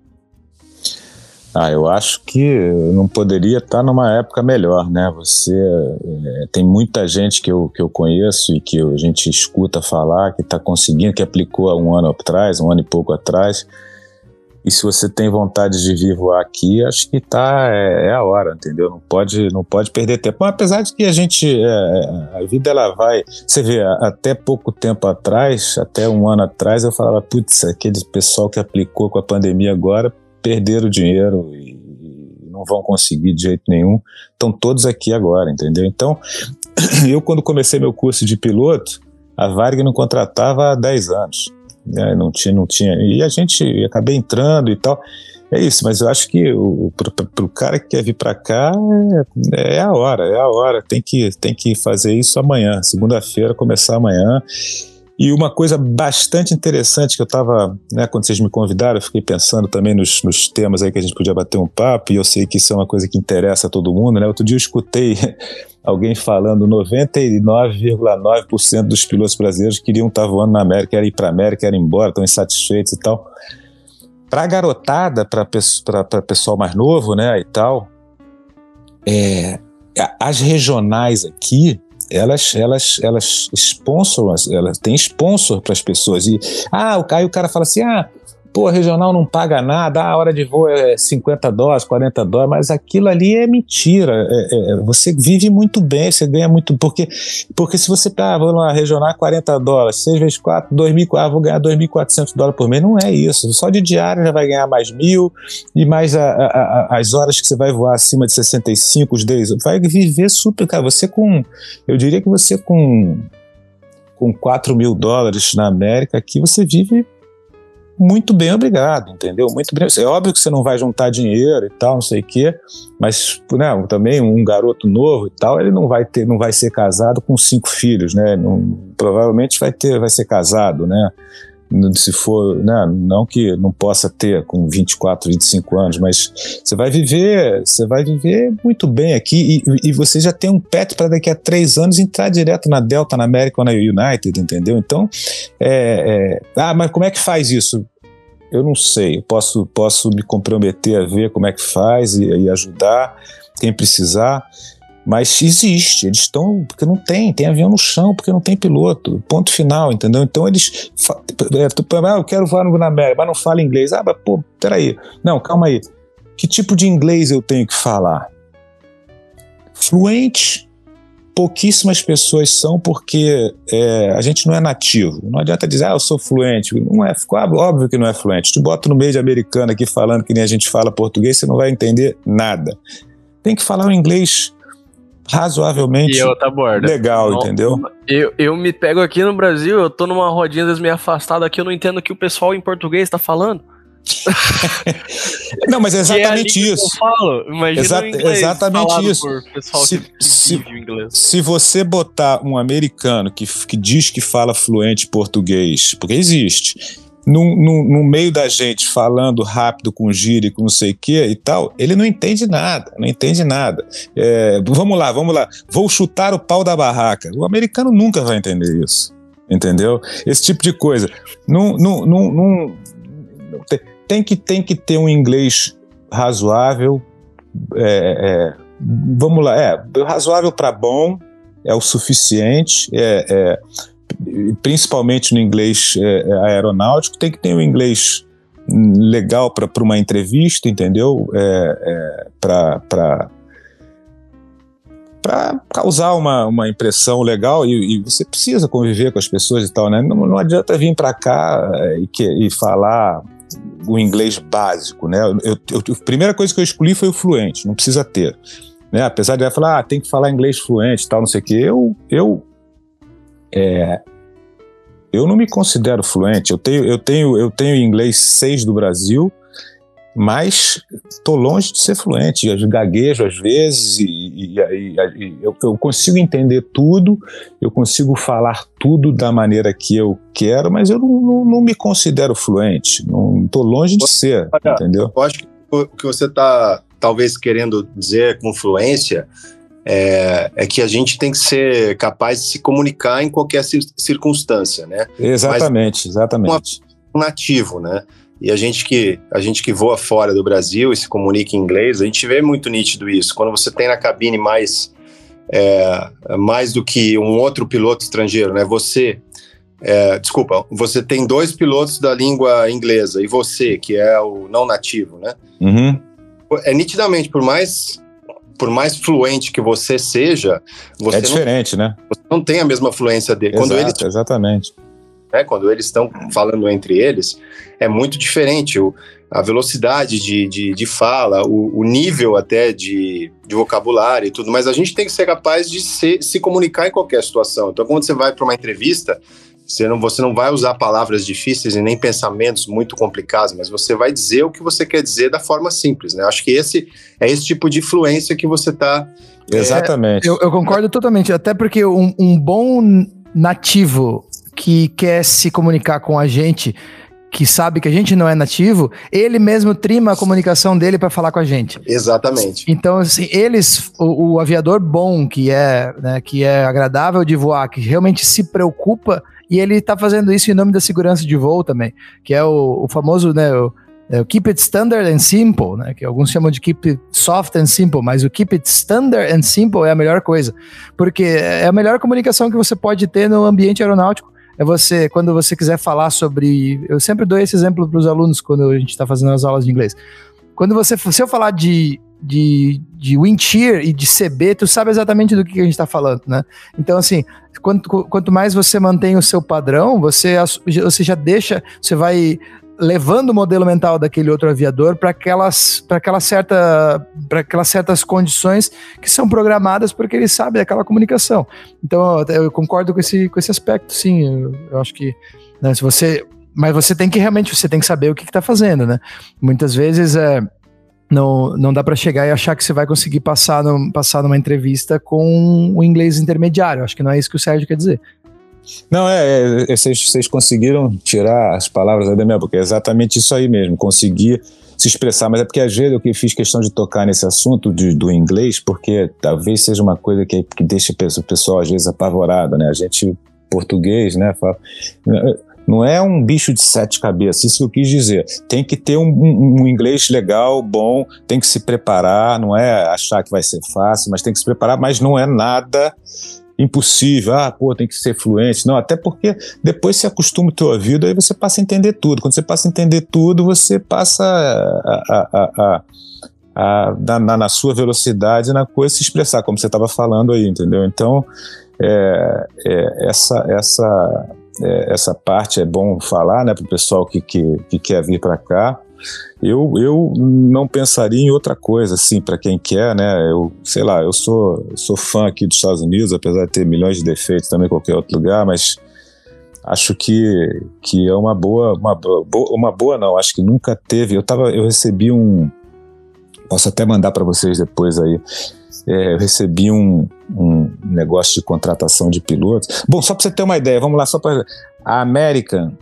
Ah, eu acho que não poderia estar numa época melhor, né? Você é, tem muita gente que eu, que eu conheço e que a gente escuta falar que está conseguindo, que aplicou há um ano atrás, um ano e pouco atrás. E se você tem vontade de vir voar aqui, acho que tá é, é a hora, entendeu? Não pode, não pode perder tempo. Mas apesar de que a gente, é, a vida ela vai. Você vê, até pouco tempo atrás, até um ano atrás, eu falava, putz, aquele pessoal que aplicou com a pandemia agora perderam dinheiro e não vão conseguir de jeito nenhum. Estão todos aqui agora, entendeu? Então, eu quando comecei meu curso de piloto, a Varg não contratava há 10 anos. Né? Não tinha, não tinha. E a gente acabei entrando e tal. É isso, mas eu acho que para o cara que quer vir para cá é, é, a hora, é a hora. Tem que, tem que fazer isso amanhã, segunda-feira, começar amanhã. E uma coisa bastante interessante que eu estava, né, quando vocês me convidaram, eu fiquei pensando também nos, nos, temas aí que a gente podia bater um papo, e eu sei que isso é uma coisa que interessa a todo mundo, né? Outro dia eu escutei alguém falando 99,9% dos pilotos brasileiros queriam estar voando na América, querem ir para a América, querem ir embora, estão insatisfeitos e tal. Para a garotada, para pessoal mais novo, né, e tal, é, as regionais aqui, elas elas elas sponsoram, elas têm sponsor para as pessoas. E ah, o Caio o cara fala assim: "Ah, pô, regional não paga nada, a hora de voo é 50 dólares, 40 dólares, mas aquilo ali é mentira. É, é, você vive muito bem, você ganha muito. Porque, porque se você tá, vou lá, regional 40 dólares, 6 vezes 4, 2.000, ah, vou ganhar 2.400 dólares por mês, não é isso. Só de diário já vai ganhar mais mil, e mais a, a, a, as horas que você vai voar acima de 65, os days, vai viver super, cara. Você com, eu diria que você com com 4 mil dólares na América, aqui você vive muito bem, obrigado, entendeu? Muito bem. É óbvio que você não vai juntar dinheiro e tal, não sei o quê, mas né, também um garoto novo e tal, ele não vai ter, não vai ser casado com cinco filhos, né? Não, provavelmente vai ter, vai ser casado, né? Se for, né, não que não possa ter com 24, 25 anos, mas você vai viver, você vai viver muito bem aqui e, e você já tem um pet para daqui a três anos entrar direto na Delta, na América ou na United, entendeu? Então, é, é, ah, mas como é que faz isso? Eu não sei, eu posso, posso me comprometer a ver como é que faz e, e ajudar quem precisar. Mas existe, eles estão. Porque não tem, tem avião no chão, porque não tem piloto. Ponto final, entendeu? Então eles. É, ah, eu quero voar no América, mas não fala inglês. Ah, mas pô, peraí. Não, calma aí. Que tipo de inglês eu tenho que falar? Fluente, pouquíssimas pessoas são porque é, a gente não é nativo. Não adianta dizer, ah, eu sou fluente. Não é, óbvio que não é fluente. Te bota no meio de americano aqui falando que nem a gente fala português, você não vai entender nada. Tem que falar o inglês razoavelmente legal, não, entendeu? Eu, eu me pego aqui no Brasil, eu tô numa rodinha das meio afastada aqui, eu não entendo o que o pessoal em português tá falando. não, mas é, é exatamente é isso. Exa exatamente isso. Se, que, que se, se, você botar um americano que, que diz que fala fluente português, porque existe, no, meio da gente falando rápido com gíria, com não sei o que e tal, ele não entende nada, não entende nada. É, vamos lá, vamos lá, vou chutar o pau da barraca. O americano nunca vai entender isso, entendeu? Esse tipo de coisa. Não, não, não, tem, que, tem que ter um inglês razoável, é, é, vamos lá, é razoável para bom, é o suficiente, é, é principalmente no inglês é, é, aeronáutico, tem que ter um inglês legal para uma entrevista, entendeu? É, é, para para causar uma, uma impressão legal e, e, você precisa conviver com as pessoas e tal, né? Não, não adianta vir para cá é, e, que, e falar o inglês básico, né? Eu, eu, a primeira coisa que eu escolhi foi o fluente, não precisa ter. Né? Apesar de ela falar, ah, tem que falar inglês fluente tal, não sei o quê, eu, eu é, eu não me considero fluente. Eu tenho, eu tenho, eu tenho inglês 6 do Brasil, mas estou longe de ser fluente. Eu gaguejo às vezes e, e, e, eu, eu, consigo entender tudo, eu consigo falar tudo da maneira que eu quero, mas eu não, não, não me considero fluente. Não estou longe de ser, entendeu? Eu acho que o que você está talvez querendo dizer com fluência é, é, que a gente tem que ser capaz de se comunicar em qualquer circunstância, né? Exatamente, Mas, exatamente. Um nativo, né? E a gente que a gente que voa fora do Brasil e se comunica em inglês, a gente vê muito nítido isso. Quando você tem na cabine mais é, mais do que um outro piloto estrangeiro, né? Você é, desculpa, você tem dois pilotos da língua inglesa e você, que é o não nativo, né? Uhum. É nitidamente, por mais por mais fluente que você seja, você é diferente, não, né? Você não tem a mesma fluência dele. Exato, quando eles, exatamente. Né, quando eles estão falando entre eles, é muito diferente. O, a velocidade de, de, de fala, o, o, nível até de, de vocabulário e tudo, mas a gente tem que ser capaz de se, se comunicar em qualquer situação. Então, quando você vai para uma entrevista, você não, você não vai usar palavras difíceis e nem pensamentos muito complicados, mas você vai dizer o que você quer dizer da forma simples, né? Acho que esse é esse tipo de influência que você está. É, Exatamente. É, eu, eu, concordo totalmente, até porque um, um bom nativo que quer se comunicar com a gente que sabe que a gente não é nativo, ele mesmo trima a comunicação dele para falar com a gente. Exatamente. Então, assim, eles, o, o aviador bom, que é, né, que é agradável de voar, que realmente se preocupa e ele está fazendo isso em nome da segurança de voo também, que é o, o famoso, né, o, é o Keep It Standard and Simple, né, que alguns chamam de Keep It Soft and Simple, mas o Keep It Standard and Simple é a melhor coisa, porque é a melhor comunicação que você pode ter no ambiente aeronáutico, é você, quando você quiser falar sobre. Eu sempre dou esse exemplo para os alunos quando a gente está fazendo as aulas de inglês. Quando você, se eu falar de, de, de wind shear e de CB, tu sabe exatamente do que a gente está falando, né? Então, assim, quanto, quanto mais você mantém o seu padrão, você, você já deixa, você vai levando o modelo mental daquele outro aviador para aquelas, para aquela certa, para aquelas certas condições que são programadas porque ele sabe daquela comunicação. Então eu concordo com esse, com esse aspecto, sim. Eu, eu acho que né, se você, mas você tem que realmente você tem que saber o que está fazendo, né? Muitas vezes é não, não dá para chegar e achar que você vai conseguir passar, no, passar numa entrevista com o inglês intermediário. Acho que não é isso que o Sérgio quer dizer. Não, é, é vocês, vocês conseguiram tirar as palavras da minha boca, é exatamente isso aí mesmo, conseguir se expressar, mas é porque às vezes eu que fiz questão de tocar nesse assunto de, do inglês, porque talvez seja uma coisa que, que deixa o pessoal às vezes apavorado, né? A gente, português, né, fala, não é um bicho de sete cabeças, isso que eu quis dizer. Tem que ter um, um, um, inglês legal, bom, tem que se preparar, não é achar que vai ser fácil, mas tem que se preparar, mas não é nada impossível, ah, pô, tem que ser fluente. Não, até porque depois você acostuma o teu ouvido, aí você passa a entender tudo. Quando você passa a entender tudo, você passa a, a, a, na, na, sua velocidade, na coisa, se expressar, como você estava falando aí, entendeu? Então, é, é, essa, essa, é, essa parte é bom falar, né, para o pessoal que, que, que quer vir para cá, eu, eu não pensaria em outra coisa, assim, para quem quer, né? Eu, sei lá, eu sou, sou fã aqui dos Estados Unidos, apesar de ter milhões de defeitos também em qualquer outro lugar, mas acho que, que é uma boa, uma, boa, uma boa não, acho que nunca teve. Eu tava, eu recebi um, posso até mandar para vocês depois aí. É, eu recebi um, um negócio de contratação de pilotos. Bom, só para você ter uma ideia, vamos lá, só para a American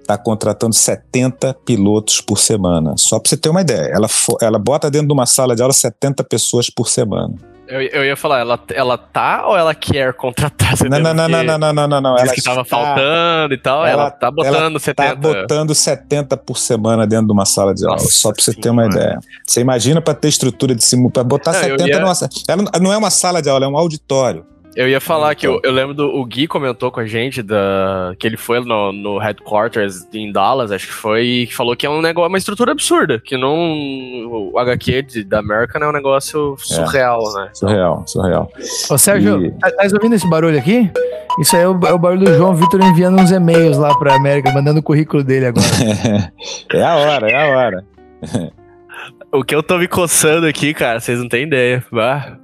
está contratando 70 pilotos por semana. Só para você ter uma ideia. Ela, ela bota dentro de uma sala de aula 70 pessoas por semana. Eu, eu ia falar, ela, ela tá ou ela quer contratar? Não, não, não, não, não, não, não, não, não. Ela que tava está, faltando e tal, ela, ela tá botando ela 70. Tá botando 70 por semana dentro de uma sala de aula, Nossa só para você ter uma ideia. Você imagina para ter estrutura de simulação, para botar não, 70 ia... numa ela não é uma sala de aula, é um auditório. Eu ia falar que eu, eu lembro do o Gui comentou com a gente da, que ele foi no, no headquarters em Dallas, acho que foi, e falou que é um negócio, uma estrutura absurda, que não o HQ de, da American é um negócio surreal, é, né? Surreal, surreal. Ô Sérgio, e... tá, tá ouvindo esse barulho aqui? Isso aí é o, é o barulho do João Vitor enviando uns e-mails lá pra América, mandando o currículo dele agora. é a hora, é a hora. O que eu tô me coçando aqui, cara, vocês não têm ideia.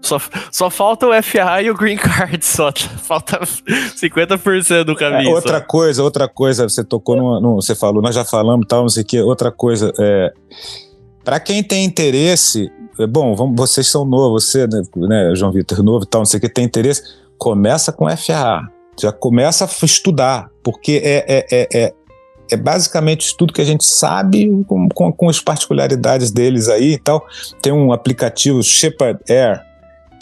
Só, só falta o FA e o Green Card, só. Falta 50% do caminho. É, outra só. coisa, outra coisa, você tocou no, no, Você falou, nós já falamos tal, não sei o que. Outra coisa, é. Pra quem tem interesse, é bom, vamos, vocês são novos, você, né, né João Vitor, novo e tal, não sei o que, tem interesse, começa com FA. Já começa a estudar, porque é, é, é, é é basicamente tudo que a gente sabe com, com, com, as particularidades deles aí e tal. Tem um aplicativo Shepard Air,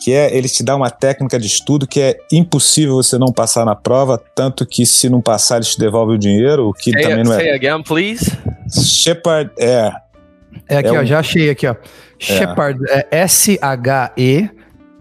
que é ele te dá uma técnica de estudo que é impossível você não passar na prova, tanto que se não passar eles te devolvem o dinheiro, o que say também não é. Say again, please. Shepard Air. É aqui, é ó, um... já achei aqui, ó. É. Shepard é, é S H E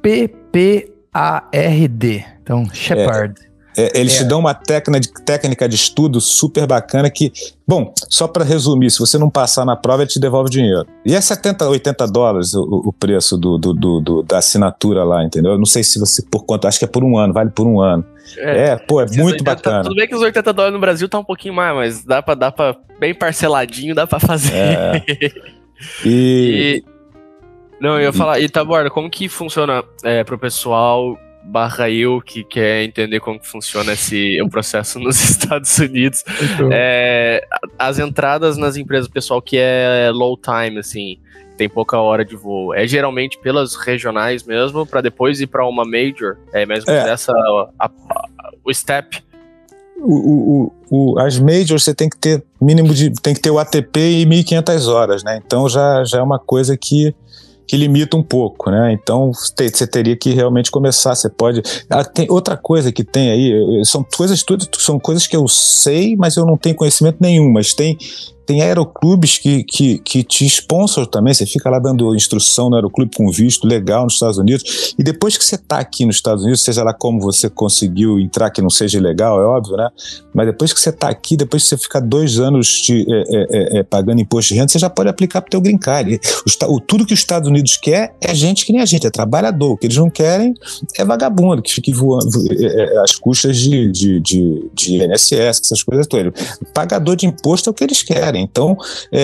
P P A R D. Então, Shepard. É. É, eles é. te dão uma técnica de, técnica de estudo super bacana que, bom, só para resumir, se você não passar na prova, ele te devolve dinheiro. E é 70, 80 dólares o, o preço do, do, do, do, da assinatura lá, entendeu? Eu não sei se você, por quanto, acho que é por um ano, vale por um ano. É, é pô, é muito 80, bacana. Tudo bem que os 80 dólares no Brasil tá um pouquinho mais, mas dá pra, dá pra bem parceladinho, dá pra fazer. É. E... e... Não, eu ia falar, e Taborda, como que funciona é, pro pessoal barra eu que quer entender como que funciona esse o processo nos Estados Unidos. Então. É, as entradas nas empresas, pessoal que é low time, assim, tem pouca hora de voo, é geralmente pelas regionais mesmo, para depois ir para uma major, é mesmo é. essa a, a, o step. O, o, o, as majors você tem que ter mínimo de tem que ter o ATP e 1.500 horas, né? Então já, já é uma coisa que que limita um pouco, né? Então você teria que realmente começar. Você pode. Ah, tem outra coisa que tem aí, são coisas tudo, são coisas que eu sei, mas eu não tenho conhecimento nenhum. Mas tem tem aeroclubes que, que, que te sponsor também, você fica lá dando instrução no aeroclube com visto legal nos Estados Unidos, e depois que você está aqui nos Estados Unidos, seja lá como você conseguiu entrar, que não seja ilegal, é óbvio, né? Mas depois que você está aqui, depois que você fica dois anos de, é, é, é, é, pagando imposto de renda, você já pode aplicar para o teu green card. O, o, tudo que os Estados Unidos quer é gente que nem a gente, é trabalhador. O que eles não querem é vagabundo, que fique voando é, é, às custas de, de, de, de INSS, essas coisas todas. Pagador de imposto é o que eles querem. Então,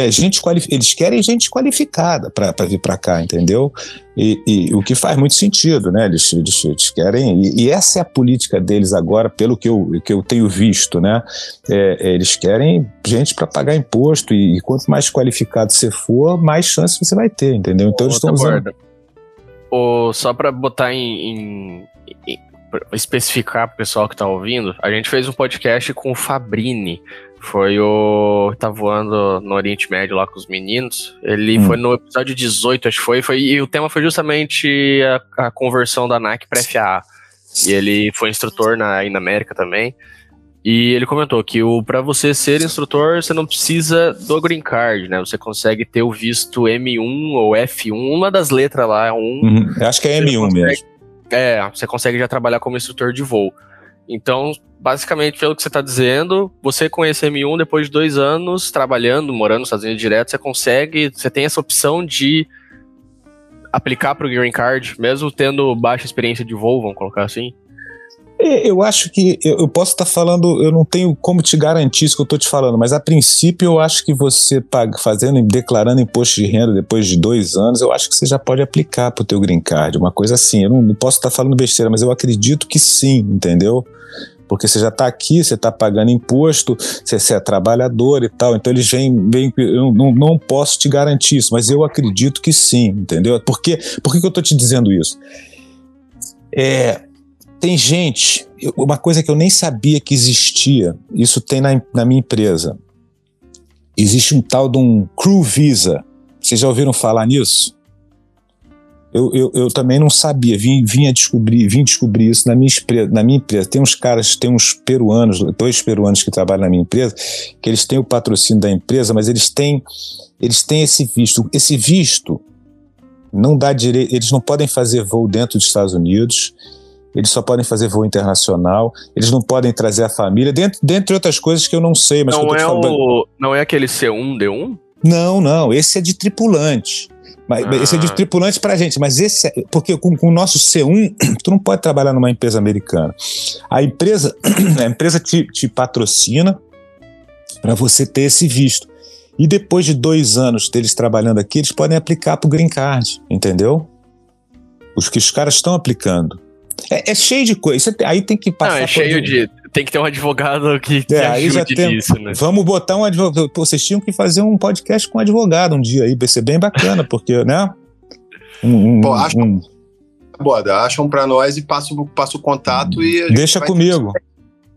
gente eles querem gente qualificada para vir para cá, entendeu? E, e, o que faz muito sentido, né? Eles, eles, eles querem, e, e, essa é a política deles agora, pelo que eu, que eu tenho visto, né? É, é eles querem gente para pagar imposto, e, e, quanto mais qualificado você for, mais chance você vai ter, entendeu? Então eles estão usando. O, só para botar em, em, em especificar para o pessoal que está ouvindo, a gente fez um podcast com o Fabrini, foi o. Tá voando no Oriente Médio lá com os meninos. Ele hum. foi no episódio 18, acho que foi, foi. E o tema foi justamente a, a conversão da NAC para FAA. E ele foi instrutor na, na América também. E ele comentou que para você ser instrutor, você não precisa do green card, né? Você consegue ter o visto M1 ou F1, uma das letras lá é um. Uhum. Acho que é M1 consegue, mesmo. É, você consegue já trabalhar como instrutor de voo. Então, basicamente, pelo que você está dizendo, você com esse M1, depois de dois anos trabalhando, morando nos Estados Unidos direto, você consegue, você tem essa opção de aplicar para o Green Card, mesmo tendo baixa experiência de voo, vamos colocar assim? É, eu acho que eu posso estar tá falando, eu não tenho como te garantir isso que eu estou te falando, mas a princípio eu acho que você paga, fazendo, declarando imposto de renda depois de dois anos, eu acho que você já pode aplicar para o teu green card, uma coisa assim. Eu não, não posso estar tá falando besteira, mas eu acredito que sim, entendeu? porque você já está aqui, você está pagando imposto, você, você, é trabalhador e tal. Então eles vêm, vêm eu não, não posso te garantir isso, mas eu acredito que sim, entendeu? Por, quê? Por que, que eu estou te dizendo isso? É, tem gente, uma coisa que eu nem sabia que existia, isso tem na, na minha empresa. Existe um tal de um Crew Visa. Vocês já ouviram falar nisso? Eu, eu, eu, também não sabia, vim, vim, descobrir, vim descobrir isso na minha, na minha empresa. Tem uns caras, tem uns peruanos, dois peruanos que trabalham na minha empresa, que eles têm o patrocínio da empresa, mas eles têm, eles têm esse visto. Esse visto não dá direito, eles não podem fazer voo dentro dos Estados Unidos, eles só podem fazer voo internacional, eles não podem trazer a família, dentre, dentre outras coisas que eu não sei, mas não é o, Não é aquele C1D1? Não, não, esse é de tripulante. Mas ah. esse é de ah. tripulante pra gente, mas esse é, porque com, com, o nosso C1, tu não pode trabalhar numa empresa americana. A empresa, a empresa te, te patrocina para você ter esse visto. E depois de dois anos deles trabalhando aqui, eles podem aplicar para o Green Card, entendeu? Os que os caras estão aplicando. É, é, cheio de coisa. Aí tem que passar. Não, é cheio de. Tem que ter um advogado que, que é, aí já tem, nisso, né? Vamos botar um advogado. Pô, vocês tinham que fazer um podcast com um advogado um dia aí, vai ser bem bacana, porque, né? Um, um, Pô, acho, um... Boda, acham para nós e passa, o contato e. Deixa comigo.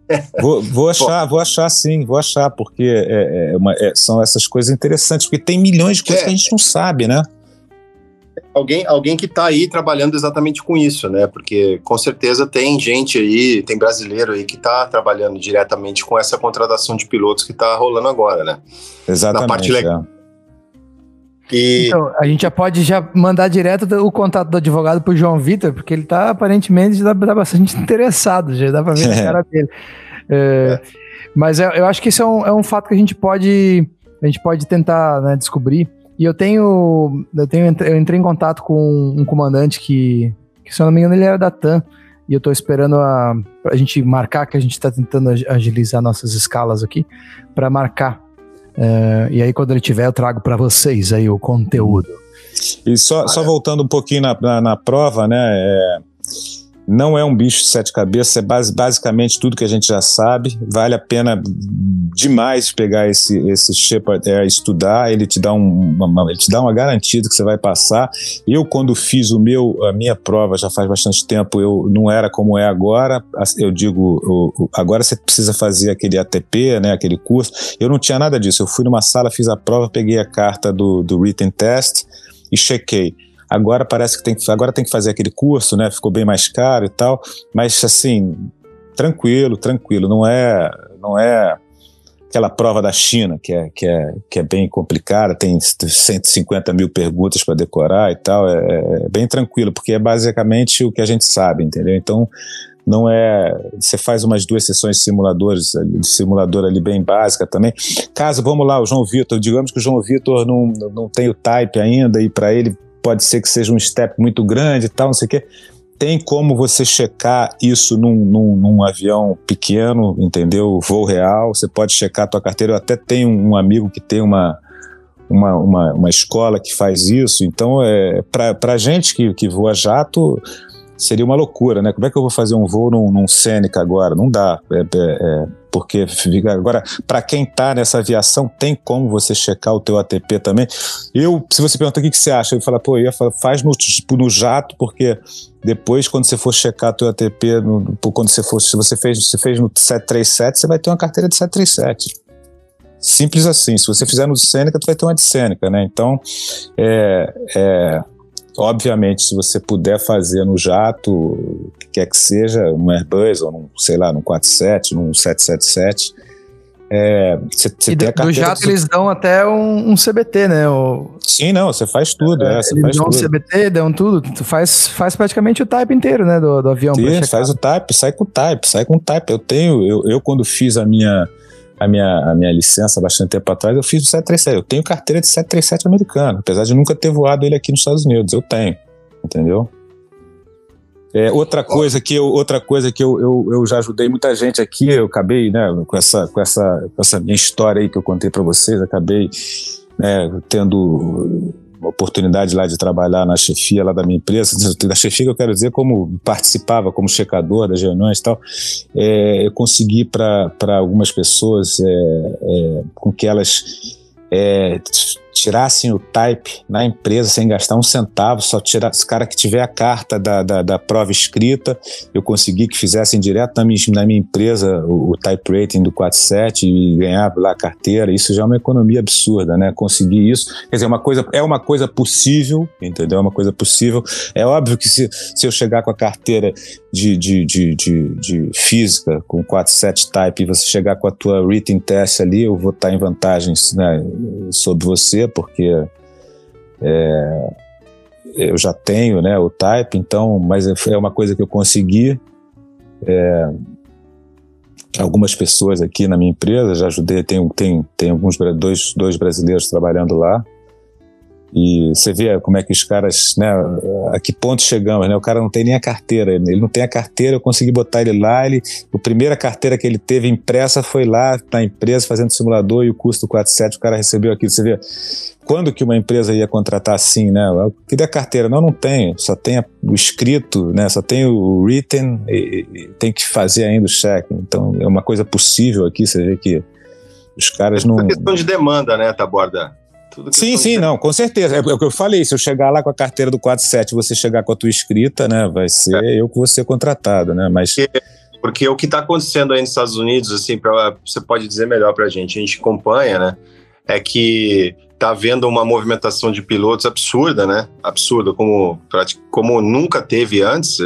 vou, vou achar, vou achar sim, vou achar, porque é, é uma, é, são essas coisas interessantes, porque tem milhões de coisas é. que a gente não sabe, né? Alguém, alguém que está aí trabalhando exatamente com isso, né? Porque com certeza tem gente aí, tem brasileiro aí que está trabalhando diretamente com essa contratação de pilotos que está rolando agora, né? Exatamente. Na parte legal. É. E... Então, a gente já pode já mandar direto o contato do advogado para o João Vitor, porque ele está aparentemente tá, tá, bastante interessado, já dá para ver a cara dele. É, é. Mas eu, eu, acho que isso é um, é um fato que a gente pode, a gente pode tentar né, descobrir. E eu tenho, eu tenho, eu entrei em contato com um comandante que, que se eu não me engano, ele era da TAM. E eu tô esperando a, a gente marcar, que a gente tá tentando agilizar nossas escalas aqui, para marcar. Uh, e aí, quando ele tiver, eu trago para vocês aí o conteúdo. E só, só voltando um pouquinho na, na, na prova, né? É não é um bicho de sete cabeças, é base, basicamente tudo que a gente já sabe. Vale a pena demais pegar esse, esse Shepard Air, estudar, ele te, dá um, uma, ele te dá uma garantia que você vai passar. Eu, quando fiz o meu, a minha prova, já faz bastante tempo, eu não era como é agora. Eu digo, agora você precisa fazer aquele ATP, né, aquele curso. Eu não tinha nada disso. Eu fui numa sala, fiz a prova, peguei a carta do, do written test e chequei. Agora parece que tem que, agora tem que fazer aquele curso, né? Ficou bem mais caro e tal, mas assim, tranquilo, tranquilo, não é, não é aquela prova da China, que é, que é, que é bem complicada, tem 150 mil perguntas para decorar e tal, é, é, bem tranquilo, porque é basicamente o que a gente sabe, entendeu? Então, não é. Você faz umas duas sessões de simuladores, de simulador ali bem básica também. Caso, vamos lá, o João Vitor, digamos que o João Vitor não, não tem o type ainda, e para ele pode ser que seja um step muito grande e tal, não sei o quê tem como você checar isso num, num, num, avião pequeno, entendeu? Voo real, você pode checar a tua carteira. Eu até tenho um amigo que tem uma, uma, uma, uma escola que faz isso. Então, é, para gente que, que voa jato, seria uma loucura, né? Como é que eu vou fazer um voo num, num Seneca agora? Não dá. É, é, é porque agora, para quem está nessa aviação, tem como você checar o teu ATP também. Eu, se você perguntar o que, que você acha, eu falo, pô, eu ia falar, faz no, tipo, no jato, porque depois, quando você for checar o teu ATP, no, quando você for, se você fez, você fez no 737, você vai ter uma carteira de 737. Simples assim. Se você fizer no Seneca, tu vai ter uma de Seneca, né? Então, é, é Obviamente, se você puder fazer no jato, o que quer que seja, um Airbus ou num, sei lá, num 47, num 777, é, você, você e tem a do jato de... eles dão até um, um CBT, né? O... Sim, não, você faz tudo, é, é eles faz dão tudo. um CBT, dão tudo, tu faz, faz praticamente o type inteiro, né, do, do avião. Sim, faz o type, sai com o type, sai com o type. Eu tenho, eu, eu quando fiz a minha a minha, a minha licença bastante tempo atrás, eu fiz o 737. Eu tenho carteira de 737 americano, apesar de nunca ter voado ele aqui nos Estados Unidos. Eu tenho, entendeu? É, outra coisa que eu, outra coisa que eu, eu, eu, já ajudei muita gente aqui, eu acabei, né, com essa, com essa, com essa minha história aí que eu contei para vocês, acabei né, tendo oportunidade lá de trabalhar na chefia lá da minha empresa, da chefia que eu quero dizer como participava como checador das reuniões e tal, é, eu consegui para algumas pessoas é, é, com que elas é, tirassem o type na empresa sem gastar um centavo, só tirar esse cara que tiver a carta da, da, da, prova escrita, eu consegui que fizessem direto na minha, na minha empresa o, o, type rating do 47 e ganhar lá a carteira, isso já é uma economia absurda, né? Conseguir isso, quer dizer, uma coisa, é uma coisa possível, entendeu? É uma coisa possível. É óbvio que se, se eu chegar com a carteira de, de, de, de, de física com 47 type e você chegar com a tua written test ali, eu vou estar em vantagens né, sobre você, porque é, eu já tenho né, o type, então, mas é uma coisa que eu consegui. É, algumas pessoas aqui na minha empresa, já ajudei, tem, tem, tem alguns dois, dois brasileiros trabalhando lá. E você vê como é que os caras, né, a que ponto chegamos, né? O cara não tem nem a carteira, ele não tem a carteira, eu consegui botar ele lá, ele, a primeira carteira que ele teve impressa foi lá na empresa fazendo simulador e o custo 47 o cara recebeu aquilo. Você vê quando que uma empresa ia contratar assim, né? Eu queria a carteira, não, não tem, só tem o escrito, né? Só tem o written e, e tem que fazer ainda o check. Então é uma coisa possível aqui, você vê que os caras não. É questão de demanda, né, Taborda? Sim, sim, não, com certeza. É, é o que eu falei, se eu chegar lá com a carteira do 47 você chegar com a tua escrita, né, vai ser é. eu que vou ser contratado, né, mas... Porque, porque o que está acontecendo aí nos Estados Unidos, assim, pra, você pode dizer melhor para a gente, a gente acompanha, né, é que está havendo uma movimentação de pilotos absurda, né, absurda, como, como nunca teve antes,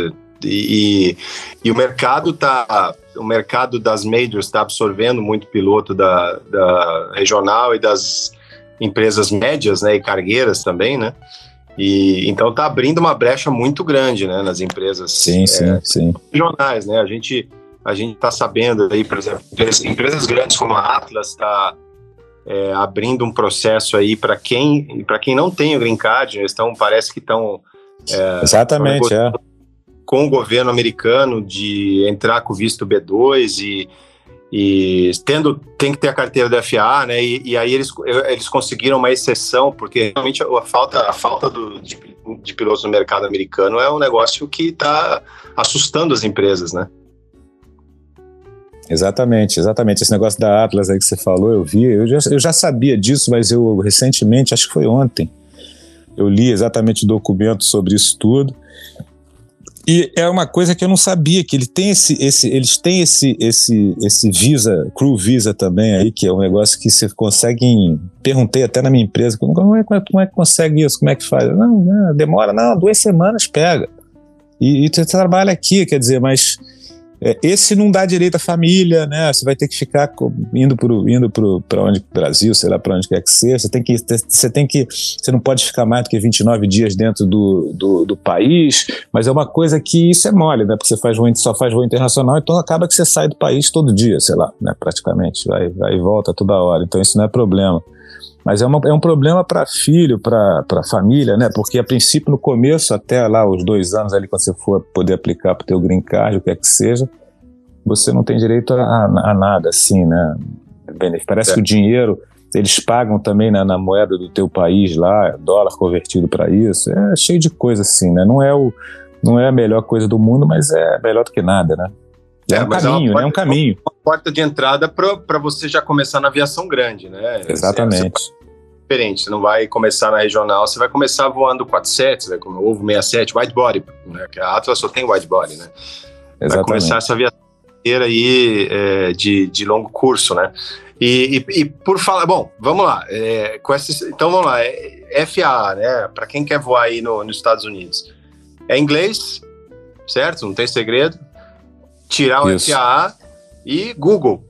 e, e, o mercado tá o mercado das majors está absorvendo muito piloto da, da regional e das empresas médias, né, e cargueiras também, né? E então está abrindo uma brecha muito grande, né, nas empresas. Sim, sim, é, sim. Regionais, né? A gente a gente está sabendo aí, por exemplo, empresas grandes como a Atlas está é, abrindo um processo aí para quem para quem não tem o green card, eles estão parece que estão é, exatamente é. com o governo americano de entrar com o visto B2 e e tendo tem que ter a carteira da FA, né? E, e, aí eles, eles conseguiram uma exceção porque realmente a falta a falta do, de, de pilotos no mercado americano é um negócio que está assustando as empresas, né? Exatamente, exatamente. Esse negócio da Atlas aí que você falou, eu vi, eu já, eu já sabia disso, mas eu recentemente, acho que foi ontem, eu li exatamente o documento sobre isso tudo. E é uma coisa que eu não sabia, que ele tem esse, esse, eles têm esse, esse, esse Visa, Crew Visa também aí, que é um negócio que você consegue. Perguntei até na minha empresa, como é, como é que consegue isso? Como é que faz? Não, não demora, não, duas semanas pega. E, e você trabalha aqui, quer dizer, mas esse não dá direito à família, né? Você vai ter que ficar indo para indo para onde Brasil, sei lá para onde quer que seja. Você tem que você tem que você não pode ficar mais do que 29 dias dentro do, do, do país, mas é uma coisa que isso é mole, né? Porque você faz voo, só faz voo internacional, então acaba que você sai do país todo dia, sei lá, né? Praticamente vai vai e volta toda hora. Então isso não é problema. Mas é, uma, é um problema para filho, para família, né? Porque a princípio, no começo, até lá os dois anos ali, quando você for poder aplicar para o teu green card, o que é que seja, você não tem direito a, a, a nada, assim, né? Parece é. que o dinheiro eles pagam também na, na, moeda do teu país lá, dólar convertido para isso. É cheio de coisa assim, né? Não é, o, não é a melhor coisa do mundo, mas é melhor do que nada, né? É, é um caminho, é, porta, né? É um caminho. Uma porta de entrada para você já começar na aviação grande, né? Exatamente. Você, diferente. Você não vai começar na regional, você vai começar voando 47, né, como ovo 67, white body, né, que a Atlas só tem white body, né? Exatamente. Vai começar essa aviação aí é, de, de longo curso, né? E, e, e, por falar, bom, vamos lá. É, com então vamos lá. É, FAA, né? Para quem quer voar aí no, nos Estados Unidos, é inglês, certo? Não tem segredo. Tirar o Isso. FAA e Google.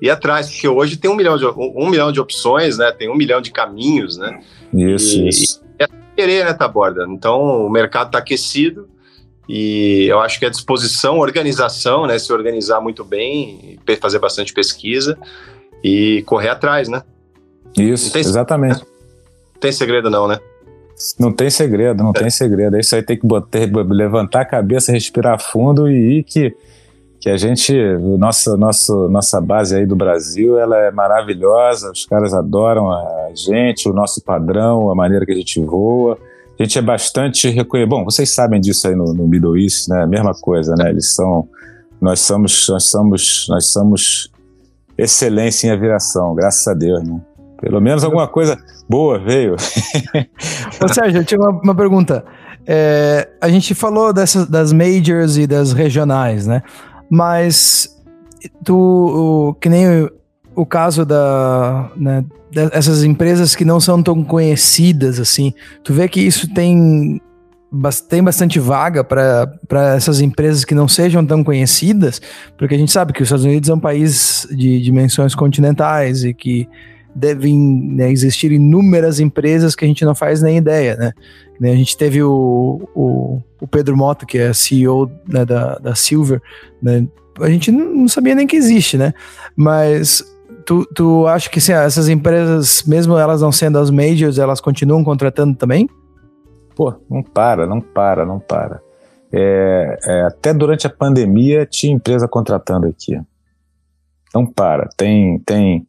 ir atrás, porque hoje tem um milhão de, um, milhão de opções, né? Tem um milhão de caminhos, né? Isso, e, isso. E é querer, né, Taborda? Então, o mercado está aquecido e eu acho que a disposição, organização, né? Se organizar muito bem, fazer bastante pesquisa e correr atrás, né? Isso, tem, exatamente. Não tem segredo não, né? Não tem segredo, não é. tem segredo. É isso aí tem que botar, levantar a cabeça, respirar fundo e ir que que a gente, nossa, nossa, nossa base aí do Brasil, ela é maravilhosa, os caras adoram a gente, o nosso padrão, a maneira que a gente voa. A gente é bastante reconhecido. Bom, vocês sabem disso aí no, no Middle East, né? Mesma coisa, né? Eles são, nós somos, nós somos, nós somos excelência em aviação, graças a Deus, né? Pelo menos alguma coisa boa veio. Ô, Sérgio, eu tinha uma, uma pergunta. É, a gente falou dessas, das majors e das regionais, né? Mas tu, o, que nem o, o caso da, né, dessas empresas que não são tão conhecidas assim, tu vê que isso tem tem bastante vaga para essas empresas que não sejam tão conhecidas, porque a gente sabe que os Estados Unidos é um país de dimensões continentais e que devem né, existir inúmeras empresas que a gente não faz nem ideia, né? A gente teve o, o, o Pedro Mota, que é CEO né, da, da Silver, né? A gente não sabia nem que existe, né? Mas tu, tu acha que assim, essas empresas, mesmo elas não sendo as majors, elas continuam contratando também? Pô, não para, não para, não para. É, é, até durante a pandemia tinha empresa contratando aqui. Não para. Tem, tem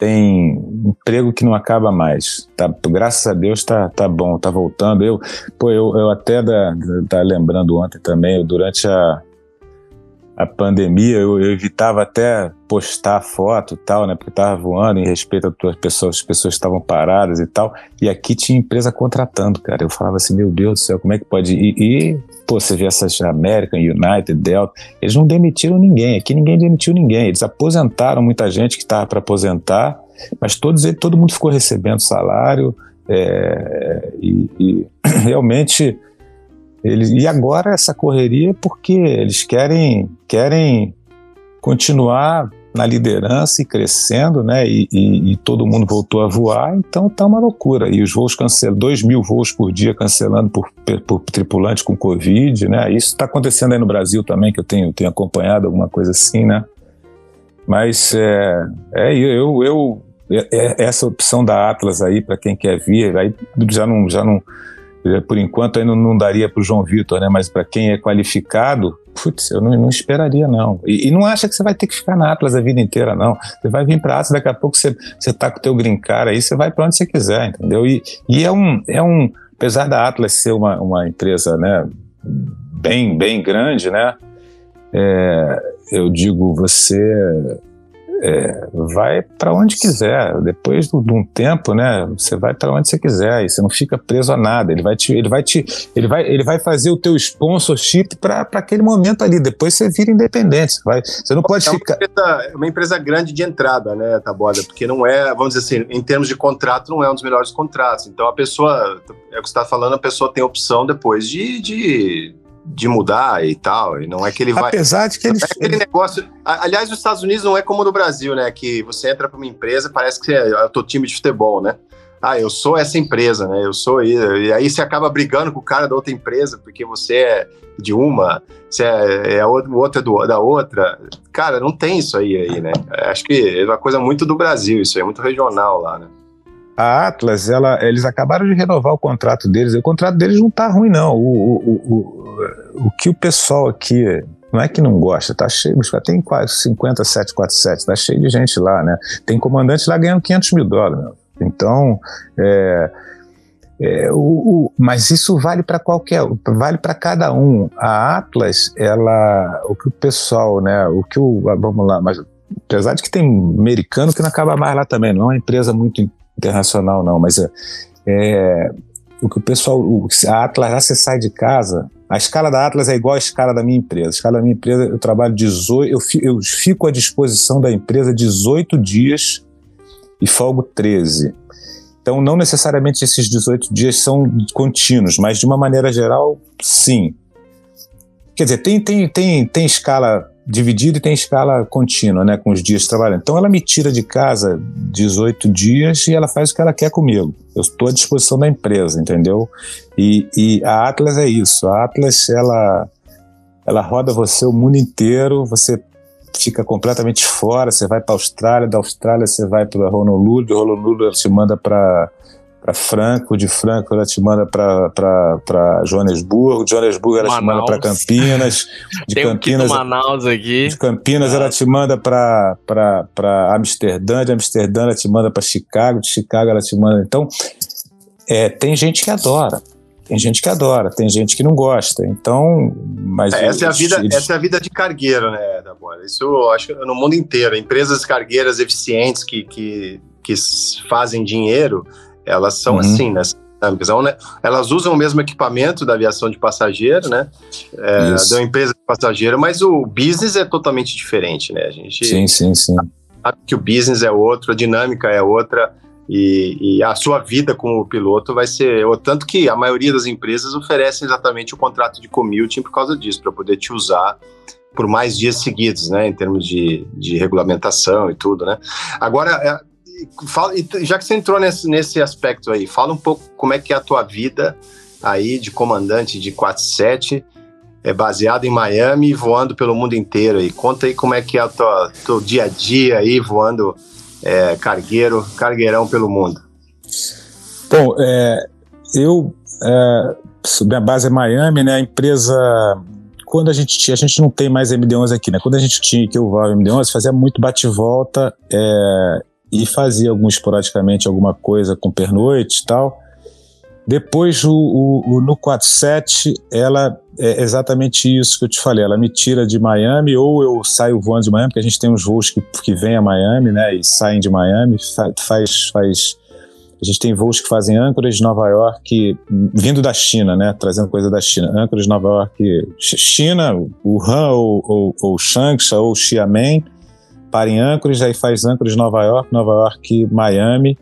tem emprego que não acaba mais. Tá, graças a Deus tá, tá bom, tá voltando. Eu, pô, eu, eu até da, da lembrando ontem também, durante a, a pandemia, eu, eu, evitava até postar foto e tal, né? Porque tava voando em respeito às pessoas, as pessoas estavam paradas e tal. E aqui tinha empresa contratando, cara. Eu falava assim, meu Deus do céu, como é que pode ir? E, pô, você vê essas American, United, Delta, eles não demitiram ninguém. Aqui ninguém demitiu ninguém. Eles aposentaram muita gente que estava para aposentar, mas todos, todo mundo ficou recebendo salário. É, e, e realmente eles, e agora essa correria porque eles querem, querem continuar na liderança e crescendo, né? E, e, e, todo mundo voltou a voar, então tá uma loucura. E os voos cancelam, dois mil voos por dia cancelando por, por tripulante com Covid, né? Isso está acontecendo aí no Brasil também, que eu tenho, tenho acompanhado alguma coisa assim, né? Mas é, é eu, eu, é, essa opção da Atlas aí para quem quer vir, aí já não, já não por enquanto ainda não daria para o João Vitor, né? Mas para quem é qualificado, putz, eu não, não esperaria não. E, e, não acha que você vai ter que ficar na Atlas a vida inteira não. Você vai vir para Atlas, daqui a pouco você você tá com o teu grincar aí, você vai para onde você quiser, entendeu? E, e é um é um apesar da Atlas ser uma, uma empresa, né? Bem bem grande, né? É, eu digo você é, vai para onde quiser. Depois de um tempo, né, você vai para onde você quiser e você não fica preso a nada. Ele vai te, ele vai te, ele vai, ele vai fazer o teu sponsorship para aquele momento ali. Depois você vira independente. Você, vai, você não pode é ficar. Uma empresa, é uma empresa grande de entrada, né, Taboda? Porque não é, vamos dizer assim, em termos de contrato, não é um dos melhores contratos. Então a pessoa, é o que você está falando, a pessoa tem opção depois de, de de mudar e tal. E não é que ele vai. Apesar de que ele. É aquele negócio. Aliás, os Estados Unidos não é como no Brasil, né? Que você entra para uma empresa, parece que é, é o teu time de futebol, né? Ah, eu sou essa empresa, né? Eu sou. E aí você acaba brigando com o cara da outra empresa, porque você é de uma, você é, é outra do, da outra. Cara, não tem isso aí, aí, né? Acho que é uma coisa muito do Brasil, isso aí, é muito regional lá, né? A Atlas, ela, eles acabaram de renovar o contrato deles. O contrato deles não tá ruim, não. O, o, o, o, que o pessoal aqui. Não é que não gosta, tá cheio, tem quase 50 747, tá cheio de gente lá, né? Tem comandante lá ganhando 500 mil dólares. Meu. Então, é, é, o, o, mas isso vale para qualquer, vale para cada um. A Atlas, ela, o que o pessoal, né? O que o, vamos lá, mas apesar de que tem americano que não acaba mais lá também, não é uma empresa muito internacional, não, mas é, é o que o pessoal. O, a Atlas, você sai de casa. A escala da Atlas é igual à escala da minha empresa. A escala da minha empresa, eu trabalho 18. Eu, eu fico à disposição da empresa 18 dias e folgo 13. Então, não necessariamente esses 18 dias são contínuos, mas de uma maneira geral, sim. Quer dizer, tem, tem, tem, tem escala dividido e tem escala contínua, né, com os dias trabalhando. Então ela me tira de casa 18 dias e ela faz o que ela quer comigo. Eu estou à disposição da empresa, entendeu? E, e a Atlas é isso. A Atlas ela ela roda você o mundo inteiro. Você fica completamente fora. Você vai para a Austrália, da Austrália você vai para Honolulu, de Honolulu ela te manda para para Franco, de Franco ela te manda para Joanesburgo, de Joanesburgo ela Manaus. te manda para Campinas, de Tem Campinas, um Manaus aqui. De Campinas ela te manda para Amsterdã, de Amsterdã ela te manda para Chicago, de Chicago ela te manda. Então, é, tem gente que adora. Tem gente que adora, tem gente que não gosta. Então, mas é, essa é a vida, essa é a vida de cargueiro, né, Dabora? Isso eu acho no mundo inteiro. Empresas cargueiras eficientes que, que, que fazem dinheiro, elas são uhum. assim, né? Elas usam o mesmo equipamento da aviação de passageiro, né? É, da empresa de passageiro, mas o business é totalmente diferente, né? A gente sim, sim, sim. sabe que o business é outro, a dinâmica é outra e, e a sua vida como piloto vai ser. Tanto que a maioria das empresas oferecem exatamente o contrato de commuting por causa disso, para poder te usar por mais dias seguidos, né? Em termos de, de regulamentação e tudo, né? Agora, é, fala, já que você entrou nesse, nesse aspecto aí, fala um pouco como é que é a tua vida aí de comandante de 47, é baseado em Miami, voando pelo mundo inteiro aí. Conta aí como é que é o teu, teu dia a dia aí, voando é, cargueiro, cargueirão pelo mundo. Bom, é, eu, é, minha base é Miami, né, a empresa quando a gente tinha, a gente não tem mais MD-11 aqui, né? Quando a gente tinha que eu voava MD-11, fazia muito bate-volta é, e fazia algum esporadicamente alguma coisa com pernoite e tal. Depois, o, o, o, no 47, ela é exatamente isso que eu te falei. Ela me tira de Miami, ou eu saio voando de Miami, porque a gente tem uns voos que, que vêm a Miami, né, e saem de Miami, faz, faz a gente tem voos que fazem âncoras de Nova York, vindo da China, né? Trazendo coisa da China. Âncoras de Nova York, China, Wuhan ou, ou, ou Changsha ou Xiamen para em Anchorage, aí faz Anchorage Nova York, Nova York, Miami,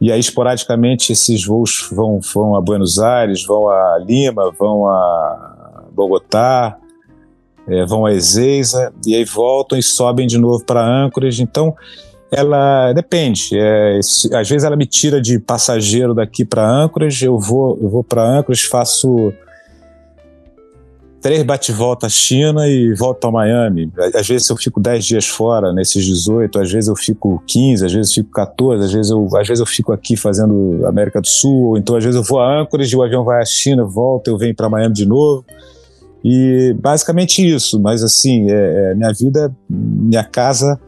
e aí esporadicamente esses voos vão, vão a Buenos Aires, vão a Lima, vão a Bogotá, é, vão a Ezeiza, e aí voltam e sobem de novo para Anchorage, então ela depende, é, se, às vezes ela me tira de passageiro daqui para Anchorage, eu vou, eu vou para Anchorage, faço três bate-volta à China e volto para Miami. Às vezes eu fico 10 dias fora nesses 18, às vezes eu fico 15, às vezes eu fico 14, às vezes eu, às vezes eu fico aqui fazendo América do Sul, ou então às vezes eu vou a Anchorage, o avião vai à China, volta, eu venho para Miami de novo. E basicamente isso, mas assim, é, é, minha vida, minha casa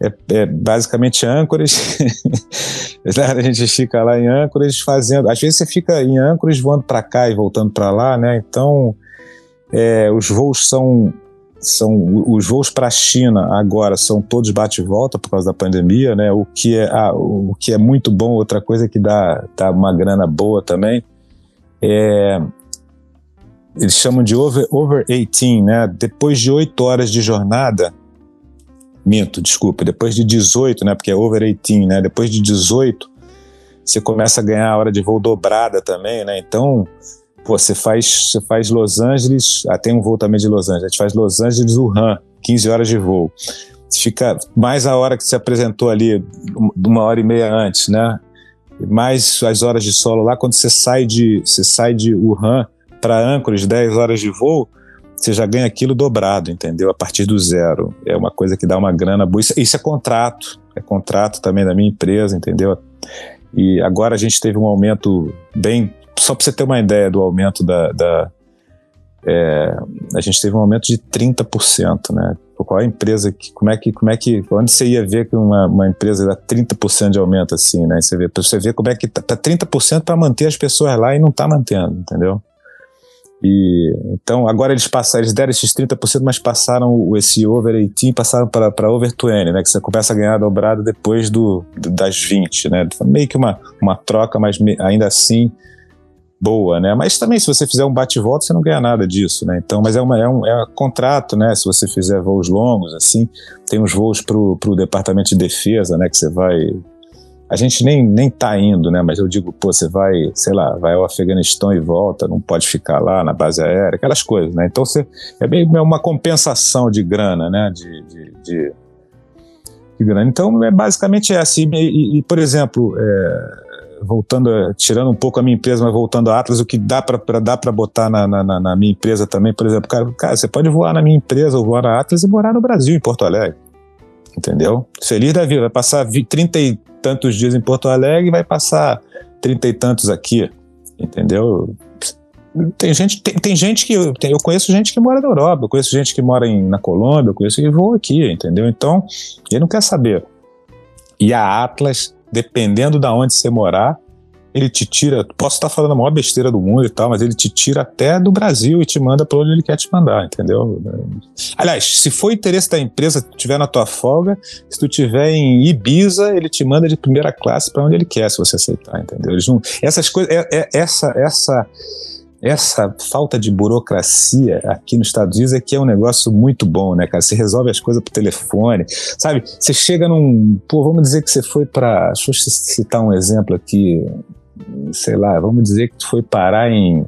é, é basicamente Anchorage. a gente fica lá em Anchorage fazendo. Às vezes você fica em Anchorage voando para cá e voltando para lá, né? Então é, os voos são são os voos para a China agora são todos bate volta por causa da pandemia, né? O que é ah, o que é muito bom, outra coisa que dá, dá uma grana boa também é eles chamam de over, over 18, né? Depois de oito horas de jornada, minto, desculpa, depois de 18, né? Porque é over 18, né? Depois de 18, você começa a ganhar a hora de voo dobrada também, né? Então, pô, você faz, você faz Los Angeles, ah, tem um voo também de Los Angeles, a gente faz Los Angeles, Wuhan, 15 horas de voo. Fica mais a hora que se apresentou ali, uma hora e meia antes, né? Mais as horas de solo lá, quando você sai de, você sai de Wuhan para Anchorage, 10 horas de voo, você já ganha aquilo dobrado, entendeu? A partir do zero. É uma coisa que dá uma grana boa. Isso, isso é contrato, é contrato também da minha empresa, entendeu? E agora a gente teve um aumento bem. Só para você ter uma ideia do aumento da. da é, a gente teve um aumento de 30%, né? Qual é a empresa que. Como é que. Como é que onde você ia ver que uma, uma empresa dá 30% de aumento assim, né? Você vê, você vê como é que tá, tá 30% para manter as pessoas lá e não tá mantendo, entendeu? E, então, agora eles passaram, eles deram esses 30%, mas passaram esse over 18, passaram para over 20, né? Que você começa a ganhar dobrado depois do, das 20, né? Meio que uma, uma troca, mas ainda assim boa, né? Mas também, se você fizer um bate-volta, você não ganha nada disso, né? Então, mas é, uma, é, um, é um contrato, né? Se você fizer voos longos, assim, tem uns voos para o Departamento de Defesa, né? Que você vai a gente nem, nem tá indo, né? Mas eu digo, pô, você vai, sei lá, vai ao Afeganistão e volta, não pode ficar lá na base aérea, aquelas coisas, né? Então você, é bem é uma compensação de grana, né? De, de, de. Então é basicamente assim. E, e por exemplo, é, voltando, tirando um pouco a minha empresa, mas voltando a Atlas, o que dá para para botar na, na, na, minha empresa também, por exemplo, cara, cara, você pode voar na minha empresa ou voar na Atlas e morar no Brasil, em Porto Alegre. Entendeu? Feliz da vida, vai passar 30 e tantos dias em Porto Alegre e vai passar trinta e tantos aqui, entendeu? Tem gente, tem, tem gente que tem, eu conheço gente que mora na Europa, eu conheço gente que mora em, na Colômbia, eu conheço que voa aqui, entendeu? Então, ele não quer saber. E a Atlas, dependendo da de onde você morar, ele te tira. Posso estar falando a maior besteira do mundo e tal, mas ele te tira até do Brasil e te manda para onde ele quer te mandar, entendeu? Aliás, se for interesse da empresa, tiver na tua folga, se tu tiver em Ibiza, ele te manda de primeira classe para onde ele quer, se você aceitar, entendeu? Eles não, essas coisas, é, é, essa, essa essa falta de burocracia aqui nos Estados Unidos é que é um negócio muito bom, né, cara? Você resolve as coisas por telefone, sabe? Você chega num. Pô, vamos dizer que você foi para. Deixa eu citar um exemplo aqui sei lá, vamos dizer que tu foi parar em.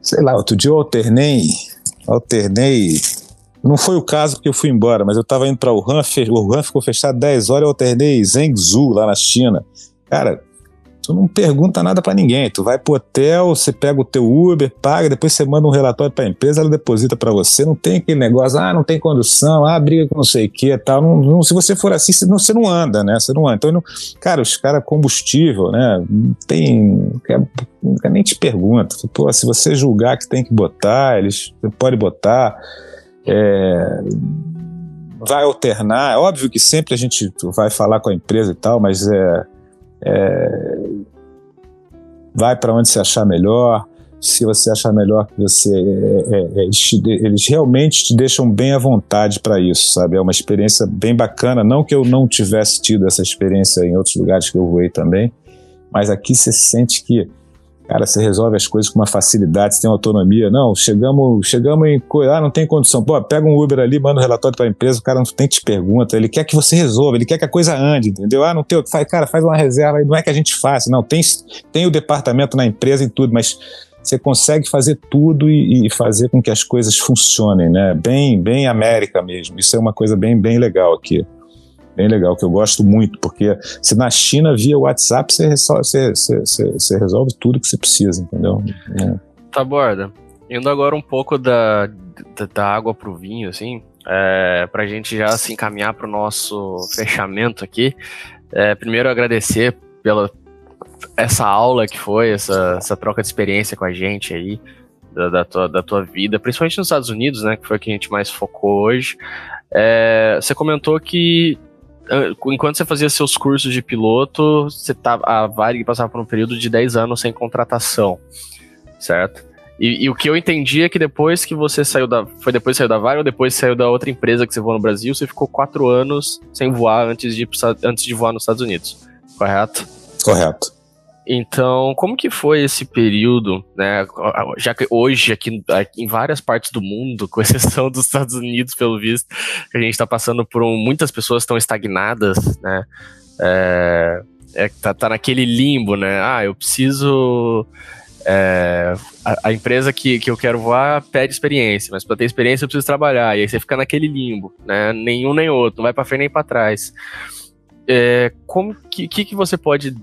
Sei lá, outro dia eu alternei. Alternei. Não foi o caso porque eu fui embora, mas eu tava indo para o Han, o Wuhan ficou fechado 10 horas, eu alternei Zhengzhou lá na China. Cara, tu não pergunta nada para ninguém. Tu vai pro hotel, você pega o teu Uber, paga, depois você manda um relatório para a empresa, ela deposita para você. Não tem aquele negócio, ah, não tem condução, ah, briga com não sei o que, tal. Não, não, se você for assim, você não, você não anda, né? Você não anda. Então, não, cara, os caras combustível, né? Não tem, nunca nem te pergunta. Pô, se você julgar que tem que botar, eles você pode botar. É, vai alternar. É óbvio que sempre a gente vai falar com a empresa e tal, mas é é, vai para onde você achar melhor. Se você achar melhor que você. É, é, é eles, te, eles, realmente te deixam bem à vontade para isso, sabe? É uma experiência bem bacana. Não que eu não tivesse tido essa experiência em outros lugares que eu voei também, mas aqui você sente que Cara, você resolve as coisas com uma facilidade, você tem autonomia. Não, chegamos, chegamos em. Ah, não tem condição. Pô, pega um Uber ali, manda um relatório para a empresa, o cara não tem te pergunta, ele quer que você resolva, ele quer que a coisa ande, entendeu? Ah, não tem. Faz, cara, faz uma reserva aí, não é que a gente faça, não. Tem, tem o departamento na empresa e tudo, mas você consegue fazer tudo e, e, fazer com que as coisas funcionem, né? Bem, bem América mesmo. Isso é uma coisa bem, bem legal aqui bem legal, que eu gosto muito, porque se na China via WhatsApp, você resolve, você, você, você resolve tudo que você precisa, entendeu? É. Tá, Borda. Indo agora um pouco da, da, água pro vinho, assim, é, para a gente já se encaminhar para o nosso fechamento aqui. É, primeiro agradecer pela essa aula que foi, essa, essa troca de experiência com a gente aí, da, da, tua, da tua vida, principalmente nos Estados Unidos, né, que foi o que a gente mais focou hoje. É, você comentou que enquanto você fazia seus cursos de piloto, você tava, a Varig passava por um período de 10 anos sem contratação, certo? E, e, o que eu entendi é que depois que você saiu da. Foi depois que saiu da Varig ou depois saiu da outra empresa que você voou no Brasil, você ficou quatro anos sem voar antes de, antes de voar nos Estados Unidos, correto? Correto. Então, como que foi esse período, né? Já que hoje, aqui, em várias partes do mundo, com exceção dos Estados Unidos, pelo visto, a gente está passando por um, muitas pessoas estão estagnadas, né? É, é, tá, tá naquele limbo, né? Ah, eu preciso. É, a, a, empresa que, que eu quero voar pede experiência, mas para ter experiência eu preciso trabalhar. E aí você fica naquele limbo, né? Nenhum nem outro, não vai para frente nem para trás. É, como que, que, que você pode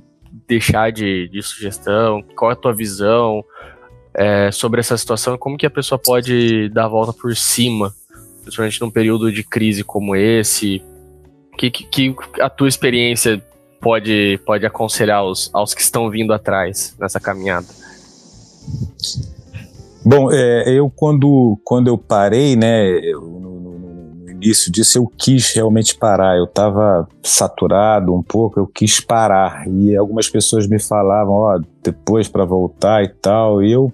deixar de, de sugestão? Qual é a tua visão é, sobre essa situação? Como que a pessoa pode dar a volta por cima, principalmente num período de crise como esse? Que, que, que a tua experiência pode, pode aconselhar aos, aos que estão vindo atrás nessa caminhada? Bom, é, eu quando, quando eu parei, né, eu, início disso eu quis realmente parar, eu estava saturado um pouco, eu quis parar, e algumas pessoas me falavam, ó, oh, depois para voltar e tal, e eu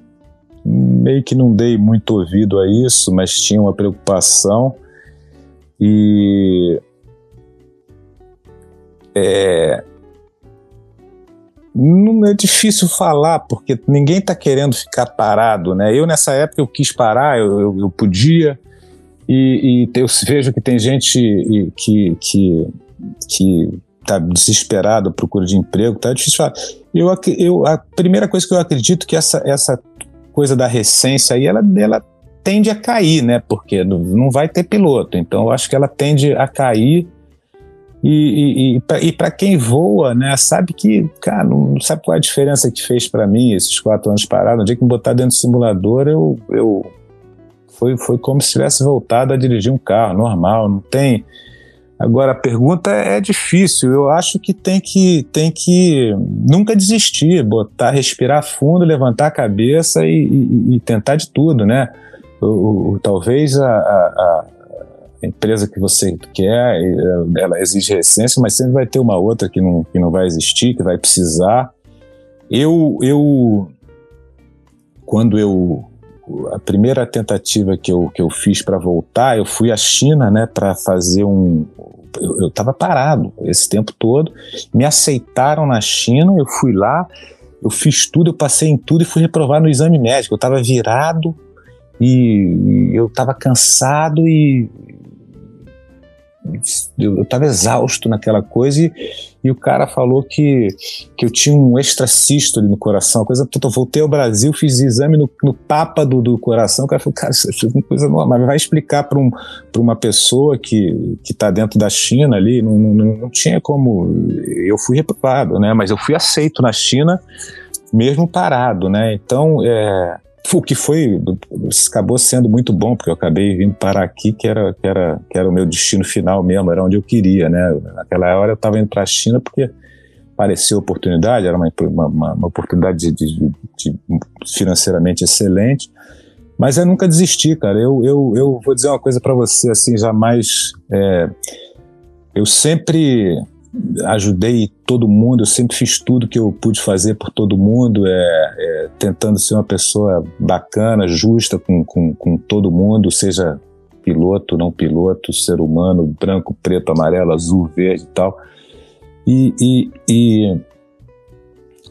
meio que não dei muito ouvido a isso, mas tinha uma preocupação, e é, não é difícil falar porque ninguém está querendo ficar parado, né? Eu nessa época eu quis parar, eu, eu, eu podia e, e, eu vejo que tem gente que que que está desesperado à procura de emprego, tá difícil falar. Eu, eu a primeira coisa que eu acredito que essa essa coisa da recência aí ela ela tende a cair, né? Porque não vai ter piloto, então eu acho que ela tende a cair e, e, e para quem voa, né, sabe que, cara, não sabe qual é a diferença que fez para mim esses quatro anos parados. No dia que me botar dentro do simulador, eu, eu foi, foi como se tivesse voltado a dirigir um carro normal, não tem. Agora a pergunta é difícil. Eu acho que tem que tem que nunca desistir, botar, respirar fundo, levantar a cabeça e, e, e tentar de tudo, né? O, o, talvez a, a, a empresa que você quer, ela exige recência, mas sempre vai ter uma outra que não, que não vai existir, que vai precisar. Eu, eu quando eu a primeira tentativa que eu, que eu fiz para voltar, eu fui à China, né, para fazer um eu estava parado esse tempo todo. Me aceitaram na China, eu fui lá, eu fiz tudo, eu passei em tudo e fui reprovar no exame médico. Eu estava virado e, e eu estava cansado e eu estava exausto naquela coisa e, e, o cara falou que, que eu tinha um extracístole no coração, coisa eu voltei ao Brasil, fiz exame no, no papa do, do coração, o cara falou, cara, isso é uma coisa normal, vai explicar para um, uma pessoa que está dentro da China ali, não, não, não tinha como, eu fui reprovado, né, mas eu fui aceito na China mesmo parado, né, então é, o que foi acabou sendo muito bom porque eu acabei vindo parar aqui que era que era que era o meu destino final mesmo era onde eu queria né? Naquela hora eu estava indo para a China porque apareceu oportunidade era uma, uma, uma oportunidade de, de, de, financeiramente excelente. Mas eu nunca desisti cara. Eu eu, eu vou dizer uma coisa para você assim jamais é, eu sempre ajudei todo mundo, eu sempre fiz tudo que eu pude fazer por todo mundo, é, é tentando ser uma pessoa bacana, justa com, com, com todo mundo, seja piloto, não piloto, ser humano, branco, preto, amarelo, azul, verde e tal. E, e,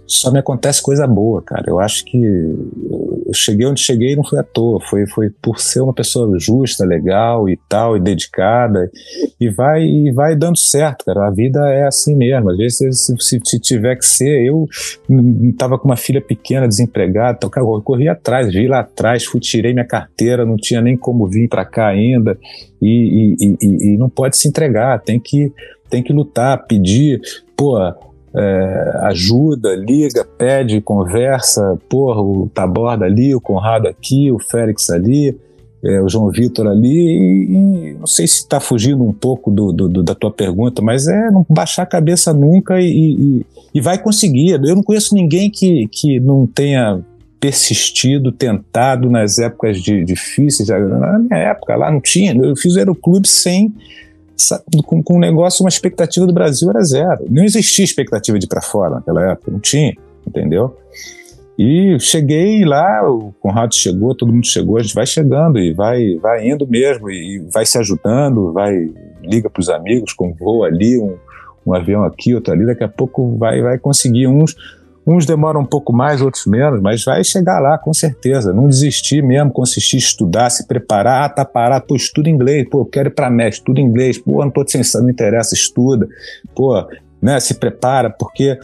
só me acontece coisa boa, cara. Eu acho que eu cheguei onde cheguei não foi à toa, foi, foi por ser uma pessoa justa, legal e tal, e dedicada, e vai e vai dando certo, cara. A vida é assim mesmo. Às vezes, se, se, se tiver que ser, eu estava com uma filha pequena, desempregada, então, cara, eu corri atrás, vi lá atrás, fui, tirei minha carteira, não tinha nem como vir para cá ainda, e, e, e, e não pode se entregar, tem que, tem que lutar, pedir, pô é, ajuda, liga, pede, conversa, porra, o Taborda ali, o Conrado aqui, o Félix ali, é, o João Vitor ali, e, e, não sei se está fugindo um pouco do, do, do, da tua pergunta, mas é não baixar a cabeça nunca e, e, e, vai conseguir. Eu não conheço ninguém que, que não tenha persistido, tentado nas épocas de, difíceis. Na minha época lá não tinha, eu fiz o Aeroclube sem com, com um negócio, uma expectativa do Brasil era zero. Não existia expectativa de ir para fora naquela época, não tinha, entendeu? E cheguei lá, o Conrado chegou, todo mundo chegou, a gente vai chegando e vai, vai indo mesmo, e vai se ajudando, vai, liga para os amigos, com voo ali, um, um avião aqui, outro ali, daqui a pouco vai, vai conseguir uns Uns demoram um pouco mais, outros menos, mas vai chegar lá, com certeza. Não desistir mesmo, consistir estudar, se preparar. Ah, tá parado, pô, estuda inglês. Pô, quero ir para México, estuda inglês. Pô, não tô sem não interessa, estuda. Pô, né? Se prepara, porque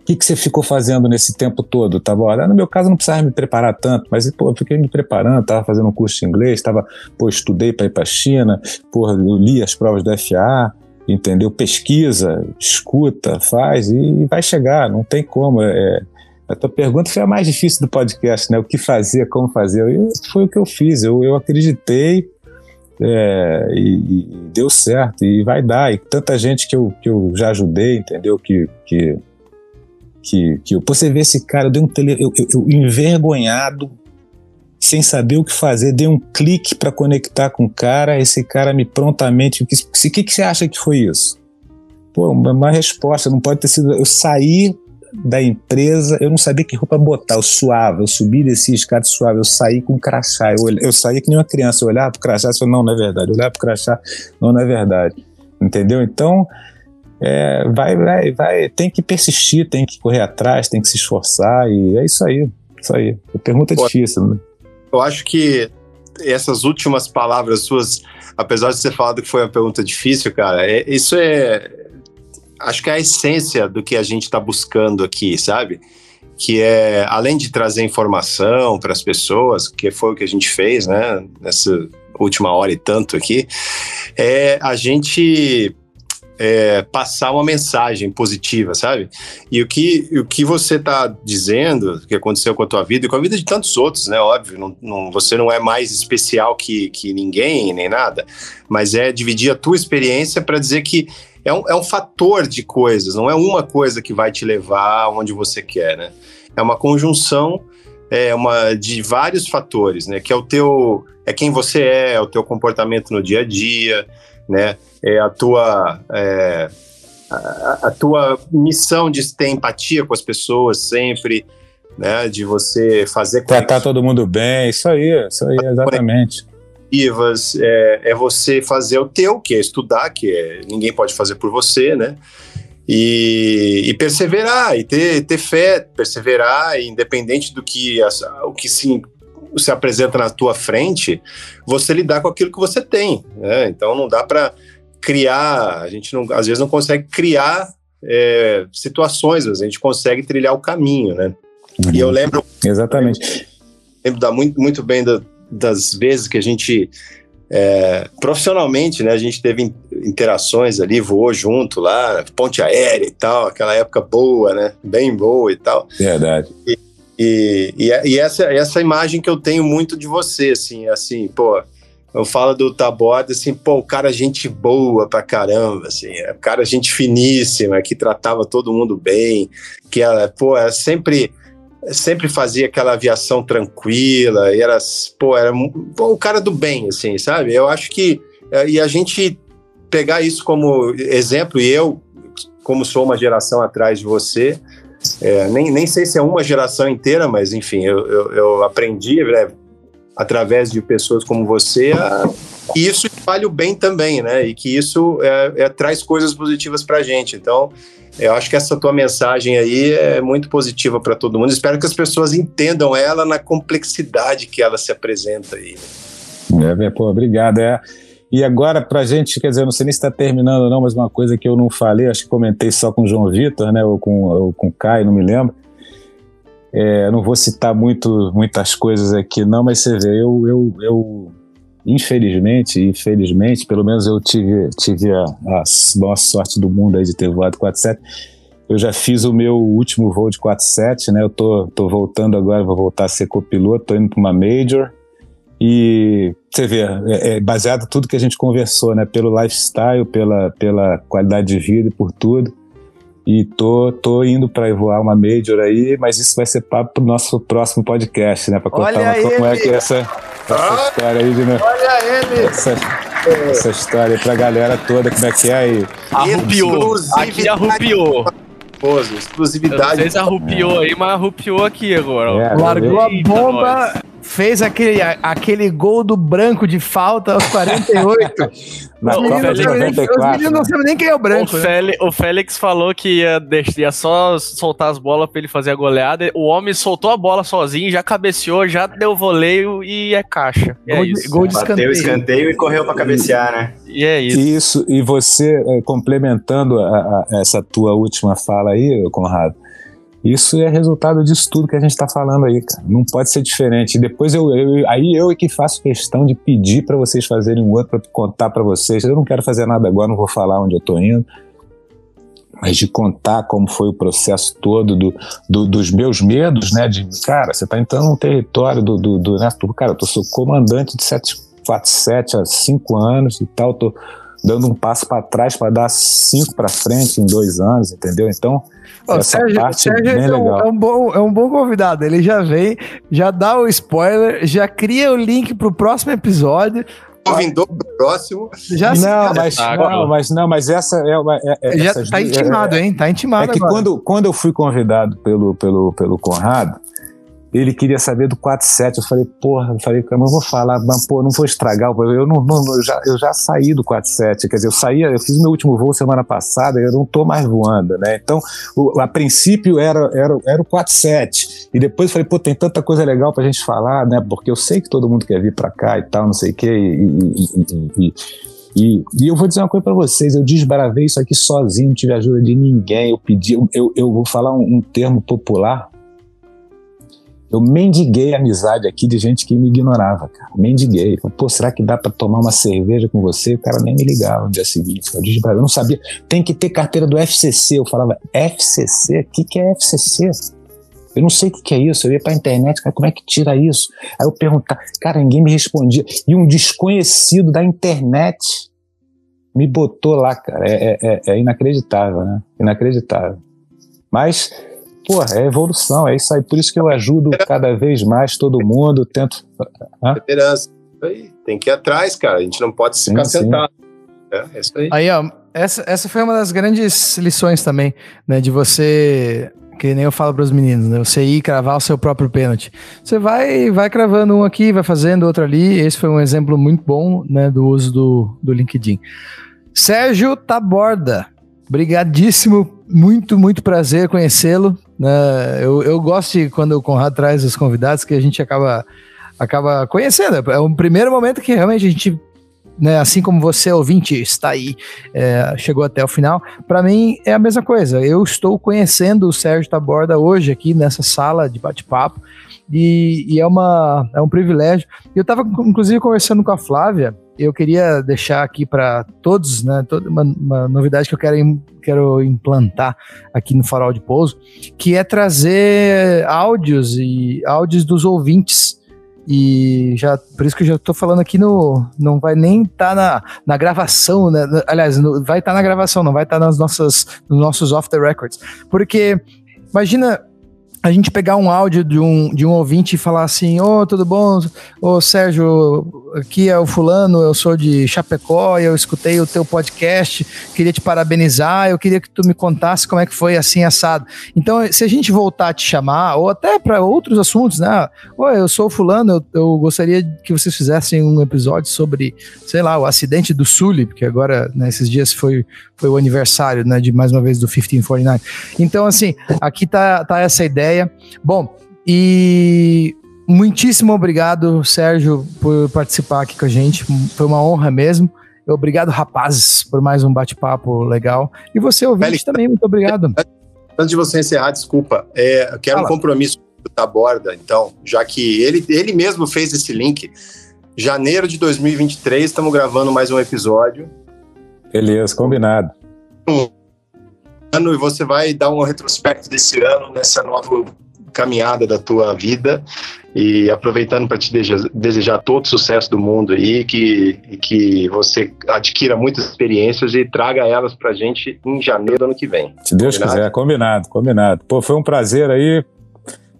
o que, que você ficou fazendo nesse tempo todo? Tava, olha, no meu caso não precisava me preparar tanto, mas pô, eu fiquei me preparando, estava fazendo um curso de inglês, tava, pô, estudei para ir para a China, pô, li as provas do FA, entendeu? Pesquisa, escuta, faz e vai chegar, não tem como. É, a tua pergunta foi a mais difícil do podcast, né? O que fazer, como fazer. E foi o que eu fiz, eu, eu acreditei é, e, e, deu certo, e vai dar. E tanta gente que eu, que eu já ajudei, entendeu? Que, que, que, que eu, você vê esse cara, eu dei um tele, eu, eu, eu envergonhado, sem saber o que fazer, dei um clique para conectar com o cara, esse cara me prontamente. O que, que, que você acha que foi isso? Pô, uma, uma resposta, não pode ter sido. Eu saí da empresa, eu não sabia que roupa botar, eu suava, eu subi desse escada suave, eu saí com crachá, eu, eu saía que nem uma criança, eu olhava pro crachá e falava, não, não é verdade, eu olhava pro crachá, não, não é verdade, entendeu? Então, é, vai, vai, vai, tem que persistir, tem que correr atrás, tem que se esforçar, e é isso aí, isso aí. A pergunta é difícil, né? Eu acho que essas últimas palavras suas, apesar de você falar que foi uma pergunta difícil, cara, é, isso é, acho que é a essência do que a gente está buscando aqui, sabe? Que é, além de trazer informação para as pessoas, que foi o que a gente fez, né, nessa última hora e tanto aqui, é a gente é, passar uma mensagem positiva, sabe? E o que, o que você está dizendo, que aconteceu com a tua vida e com a vida de tantos outros, né? Óbvio, não, não, você não é mais especial que, que ninguém, nem nada, mas é dividir a tua experiência para dizer que é um, é um fator de coisas, não é uma coisa que vai te levar onde você quer, né? É uma conjunção é uma de vários fatores, né? Que é o teu, é quem você é, é o teu comportamento no dia a dia, né? É a tua, é, a, a, tua missão de ter empatia com as pessoas sempre, né? De você fazer tratar todo mundo bem, isso aí, isso aí, exatamente é, é você fazer o teu, que é estudar, que é, ninguém pode fazer por você, né? E, e, perseverar, e ter, ter fé, perseverar, independente do que, o que se, se apresenta na tua frente, você lidar com aquilo que você tem. Né? Então não dá para criar, a gente não, às vezes não consegue criar é, situações, mas a gente consegue trilhar o caminho, né? Uhum. E eu lembro. Exatamente. Lembro da, muito, muito bem do, das vezes que a gente é, profissionalmente, né, a gente teve interações ali, voou junto lá, ponte aérea e tal, aquela época boa, né, bem boa e tal. Verdade. E, e, e, e essa, essa imagem que eu tenho muito de você, assim, assim, pô, eu falo do Taborda, assim, pô, o cara gente boa pra caramba, assim, o cara gente finíssima, que tratava todo mundo bem, que ela, pô, é sempre sempre fazia aquela aviação tranquila, era, pô, era pô, o cara do bem, assim, sabe? Eu acho que, é, e a gente pegar isso como exemplo, e eu, como sou uma geração atrás de você, é, nem, nem sei se é uma geração inteira, mas enfim, eu, eu, eu aprendi né, através de pessoas como você a, e isso vale o bem também, né? E que isso é, é, traz coisas positivas para a gente. Então, eu acho que essa tua mensagem aí é muito positiva para todo mundo. Espero que as pessoas entendam ela na complexidade que ela se apresenta aí. É, pô, obrigado. É. E agora, para a gente, quer dizer, não sei nem se está terminando ou não, mas uma coisa que eu não falei, acho que comentei só com o João Vitor, né, ou com, ou com o Caio, não me lembro. É, não vou citar muito, muitas coisas aqui, não, mas você vê, eu, eu, eu infelizmente, infelizmente, pelo menos eu tive, tive a, a maior sorte do mundo aí de ter voado 47. Eu já fiz o meu último voo de 47, né? Eu tô, tô voltando agora, vou voltar a ser copiloto, tô indo para uma Major. E você vê, é, é baseado tudo que a gente conversou, né? Pelo lifestyle, pela, pela qualidade de vida e por tudo. E tô, tô indo para voar uma Major aí, mas isso vai ser papo pro nosso próximo podcast, né? Para contar uma, como é que é essa, essa ah, história aí de Olha ele! Essa, essa história aí pra galera toda, como é que é aí? Arrupiou! Aqui arrupiou! Exclusividade. Vocês arrupiou aí, mas arrupiou aqui agora. É, Largou a bomba. Fez aquele, aquele gol do branco de falta aos 48. Na os, Copa meninos de não sabem nem- 94, os meninos não né? sabem nem quem é o O, branco. né? Félix, o Félix falou que ia, deix- ia só soltar as bolas pra ele fazer a goleada. O homem soltou a bola sozinho, já cabeceou, já deu voleio e é caixa. E é Gol de- isso. gol de Bateu o escanteio. escanteio e correu pra cabecear, né? E é isso. Isso, e você, eh, complementando a- a- essa tua última fala aí, Conrado, isso é resultado disso tudo que a gente está falando aí, cara. Não pode ser diferente. Depois eu, eu- aí eu é que faço questão de pedir para vocês fazerem um outro para contar para vocês. Eu não quero fazer nada agora, não vou falar onde eu tô indo, mas de contar como foi o processo todo do, do- dos meus medos, né? De cara, você tá entrando num território do, do, do né? Cara, eu sou comandante de 747 há cinco anos e tal, tô dando um passo para trás para dar cinco para frente em dois anos, entendeu? Então Ó, essa Sérgio, parte Sérgio é, um, é um bom, é um bom convidado. Ele já vem, já dá o spoiler, já cria o link pro próximo episódio. Convidou pro próximo. Já, não, mas, Espetáculo. não, mas não, mas essa é, uma- é, é já essas tá duas- intimado, é- hein? Tá intimado É que agora. quando, quando eu fui convidado pelo, pelo, pelo Conrado, ele queria saber do 47. Eu falei, porra, eu falei, eu vou falar, mas pô, não vou estragar. Eu, não, não- não- eu, já, eu já saí do 47. Quer dizer, eu saí, eu fiz meu último voo semana passada, eu não tô mais voando, né? Então, o- a princípio era, era, era o 47. E depois eu falei, pô, tem tanta coisa legal pra gente falar, né? Porque eu sei que todo mundo quer vir pra cá e tal, não sei o quê. E, e- e- e- e- eu vou dizer uma coisa pra vocês, eu desbravei isso aqui sozinho, não tive ajuda de ninguém. Eu pedi, eu, eu, eu vou falar um, um termo popular. Eu mendiguei amizade aqui de gente que me ignorava, cara. Mendiguei. Pô, será que dá pra tomar uma cerveja com você? O cara nem me ligava no dia seguinte. Eu, desbravei. eu não sabia. Tem que ter carteira do FCC. Eu falava, FCC? O que, que é FCC? Eu não sei o que, que é isso. Eu ia pra internet, cara, como é que tira isso? Aí eu perguntava, cara, ninguém me respondia. E um desconhecido da internet me botou lá, cara. É, é- é- é inacreditável, né? Inacreditável. Mas, porra, é evolução, é isso aí. Por isso que eu ajudo cada vez mais todo mundo, tento. Esperança. Isso aí. Tem que ir atrás, cara. A gente não pode Sim, ficar sim. sentado. É, é isso aí. Aí, ó, essa, essa foi uma das grandes lições também, né? De você, que nem eu falo para os meninos, né? Você ir cravar o seu próprio pênalti. Você vai, vai cravando um aqui, vai fazendo outro ali. Esse foi um exemplo muito bom, né? Do uso do, do LinkedIn. Sérgio Taborda, brigadíssimo, muito, muito prazer conhecê-lo. Né? eu, eu gosto de quando o Conrado traz os convidados que a gente acaba, acaba conhecendo. É um primeiro momento que realmente a gente né, assim como você, ouvinte, está aí, é, chegou até o final, para mim é a mesma coisa. Eu estou conhecendo o Sérgio Taborda hoje aqui nessa sala de bate-papo e, e é, uma, é um privilégio. Eu estava, inclusive, conversando com a Flávia. Eu queria deixar aqui para todos, né, toda uma, uma novidade que eu quero, quero implantar aqui no Farol de Pouso, que é trazer áudios e áudios dos ouvintes e já, por isso que eu já tô falando aqui no. Não vai nem estar tá na, na gravação, né? Aliás, no- vai estar tá na gravação, não vai estar tá nas nossas, nos nossos off the records. Porque, imagina a gente pegar um áudio de um, de um ouvinte e falar assim: Ô, tudo bom? Ô, Sérgio, aqui é o Fulano, eu sou de Chapecó, eu escutei o teu podcast, queria te parabenizar, eu queria que tu me contasse como é que foi assim assado. Então, se a gente voltar a te chamar, ou até para outros assuntos, né? Oi, eu sou o fulano, eu, eu gostaria que vocês fizessem um episódio sobre, sei lá, o acidente do Sully, porque agora, nesses dias, foi, foi o aniversário, né, de mais uma vez do 1549. Então, assim, aqui tá, tá essa ideia. Bom, e muitíssimo obrigado, Sérgio, por participar aqui com a gente. Foi uma honra mesmo. Obrigado, rapazes, por mais um bate-papo legal. E você, ouvinte, Félix, também, muito obrigado. Antes de você encerrar, desculpa, é, eu quero Fala. um compromisso do Taborda, então, já que ele, ele mesmo fez esse link. Janeiro de 2023, estamos gravando mais um episódio. Beleza, combinado. Ano, e você vai dar um retrospecto desse ano, nessa nova caminhada da tua vida. E aproveitando para te desejar, todo o sucesso do mundo aí, que, que você adquira muitas experiências e traga elas para gente em janeiro do ano que vem. Se Deus Combinado? quiser, combinado, combinado. Pô, foi um prazer aí.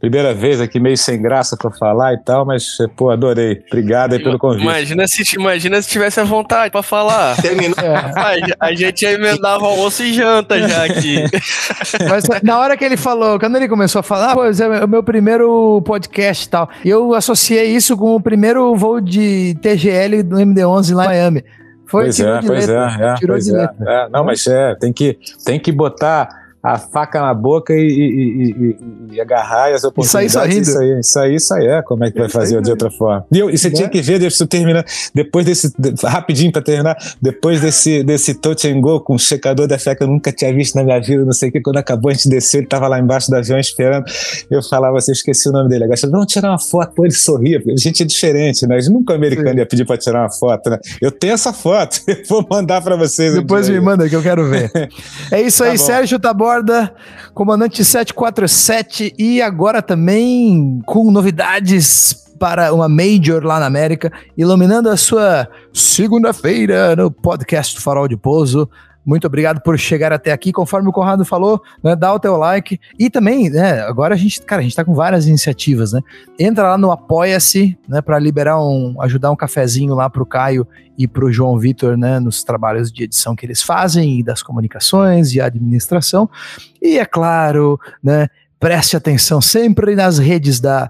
Primeira vez aqui, meio sem graça para falar e tal, mas, pô, adorei. Obrigado aí pelo convite. Imagina se, imagina se tivesse a vontade para falar. Terminou. É. A, gente ia emendava almoço e janta já aqui. Mas na hora que ele falou, quando ele começou a falar, pô, é o meu primeiro podcast e tal, eu associei isso com o primeiro voo de TGL do MD-11 lá em Miami. Foi, pois é, pois letra, é, é, tirou pois de é, letra. É, não, mas é, tem que, tem que botar a faca na boca e, e, e, e agarrar as oportunidades. Isso aí, isso aí, isso aí é como é que vai fazer de outra forma. E, eu, você tinha que ver, deixa eu terminar, depois desse, rapidinho para terminar, depois desse, desse touch and go com o checador da fé que eu nunca tinha visto na minha vida, não sei o que, quando acabou a gente desceu, ele tava lá embaixo do avião esperando, eu falava assim, eu esqueci o nome dele, agora vamos tirar uma foto, pô, ele sorria, a gente é diferente, né, nunca o americano Sim. ia pedir para tirar uma foto, né, eu tenho essa foto, eu vou mandar para vocês. Depois me manda que eu quero ver. é isso aí, tá Sérgio Tabor Borda, comandante 747 e agora também com novidades para uma Major lá na América, iluminando a sua segunda-feira no podcast Farol de Pouso. Muito obrigado por chegar até aqui. Conforme o Conrado falou, né, dá o teu like. E também, né, agora a gente, cara, a gente tá com várias iniciativas, né? Entra lá no Apoia-se, né, para liberar um, ajudar um cafezinho lá pro Caio e pro João Vitor, né, nos trabalhos de edição que eles fazem e das comunicações e administração. E é claro, né, preste atenção sempre nas redes da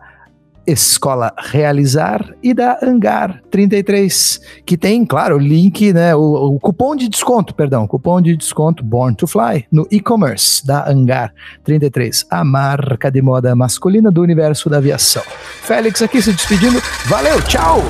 Escola Realizar e da Angar 33, que tem, claro, o link, né, o, o, cupom de desconto, perdão, cupom de desconto Born to Fly no e-commerce da Angar 33, a marca de moda masculina do universo da aviação. Félix aqui se despedindo. Valeu, tchau.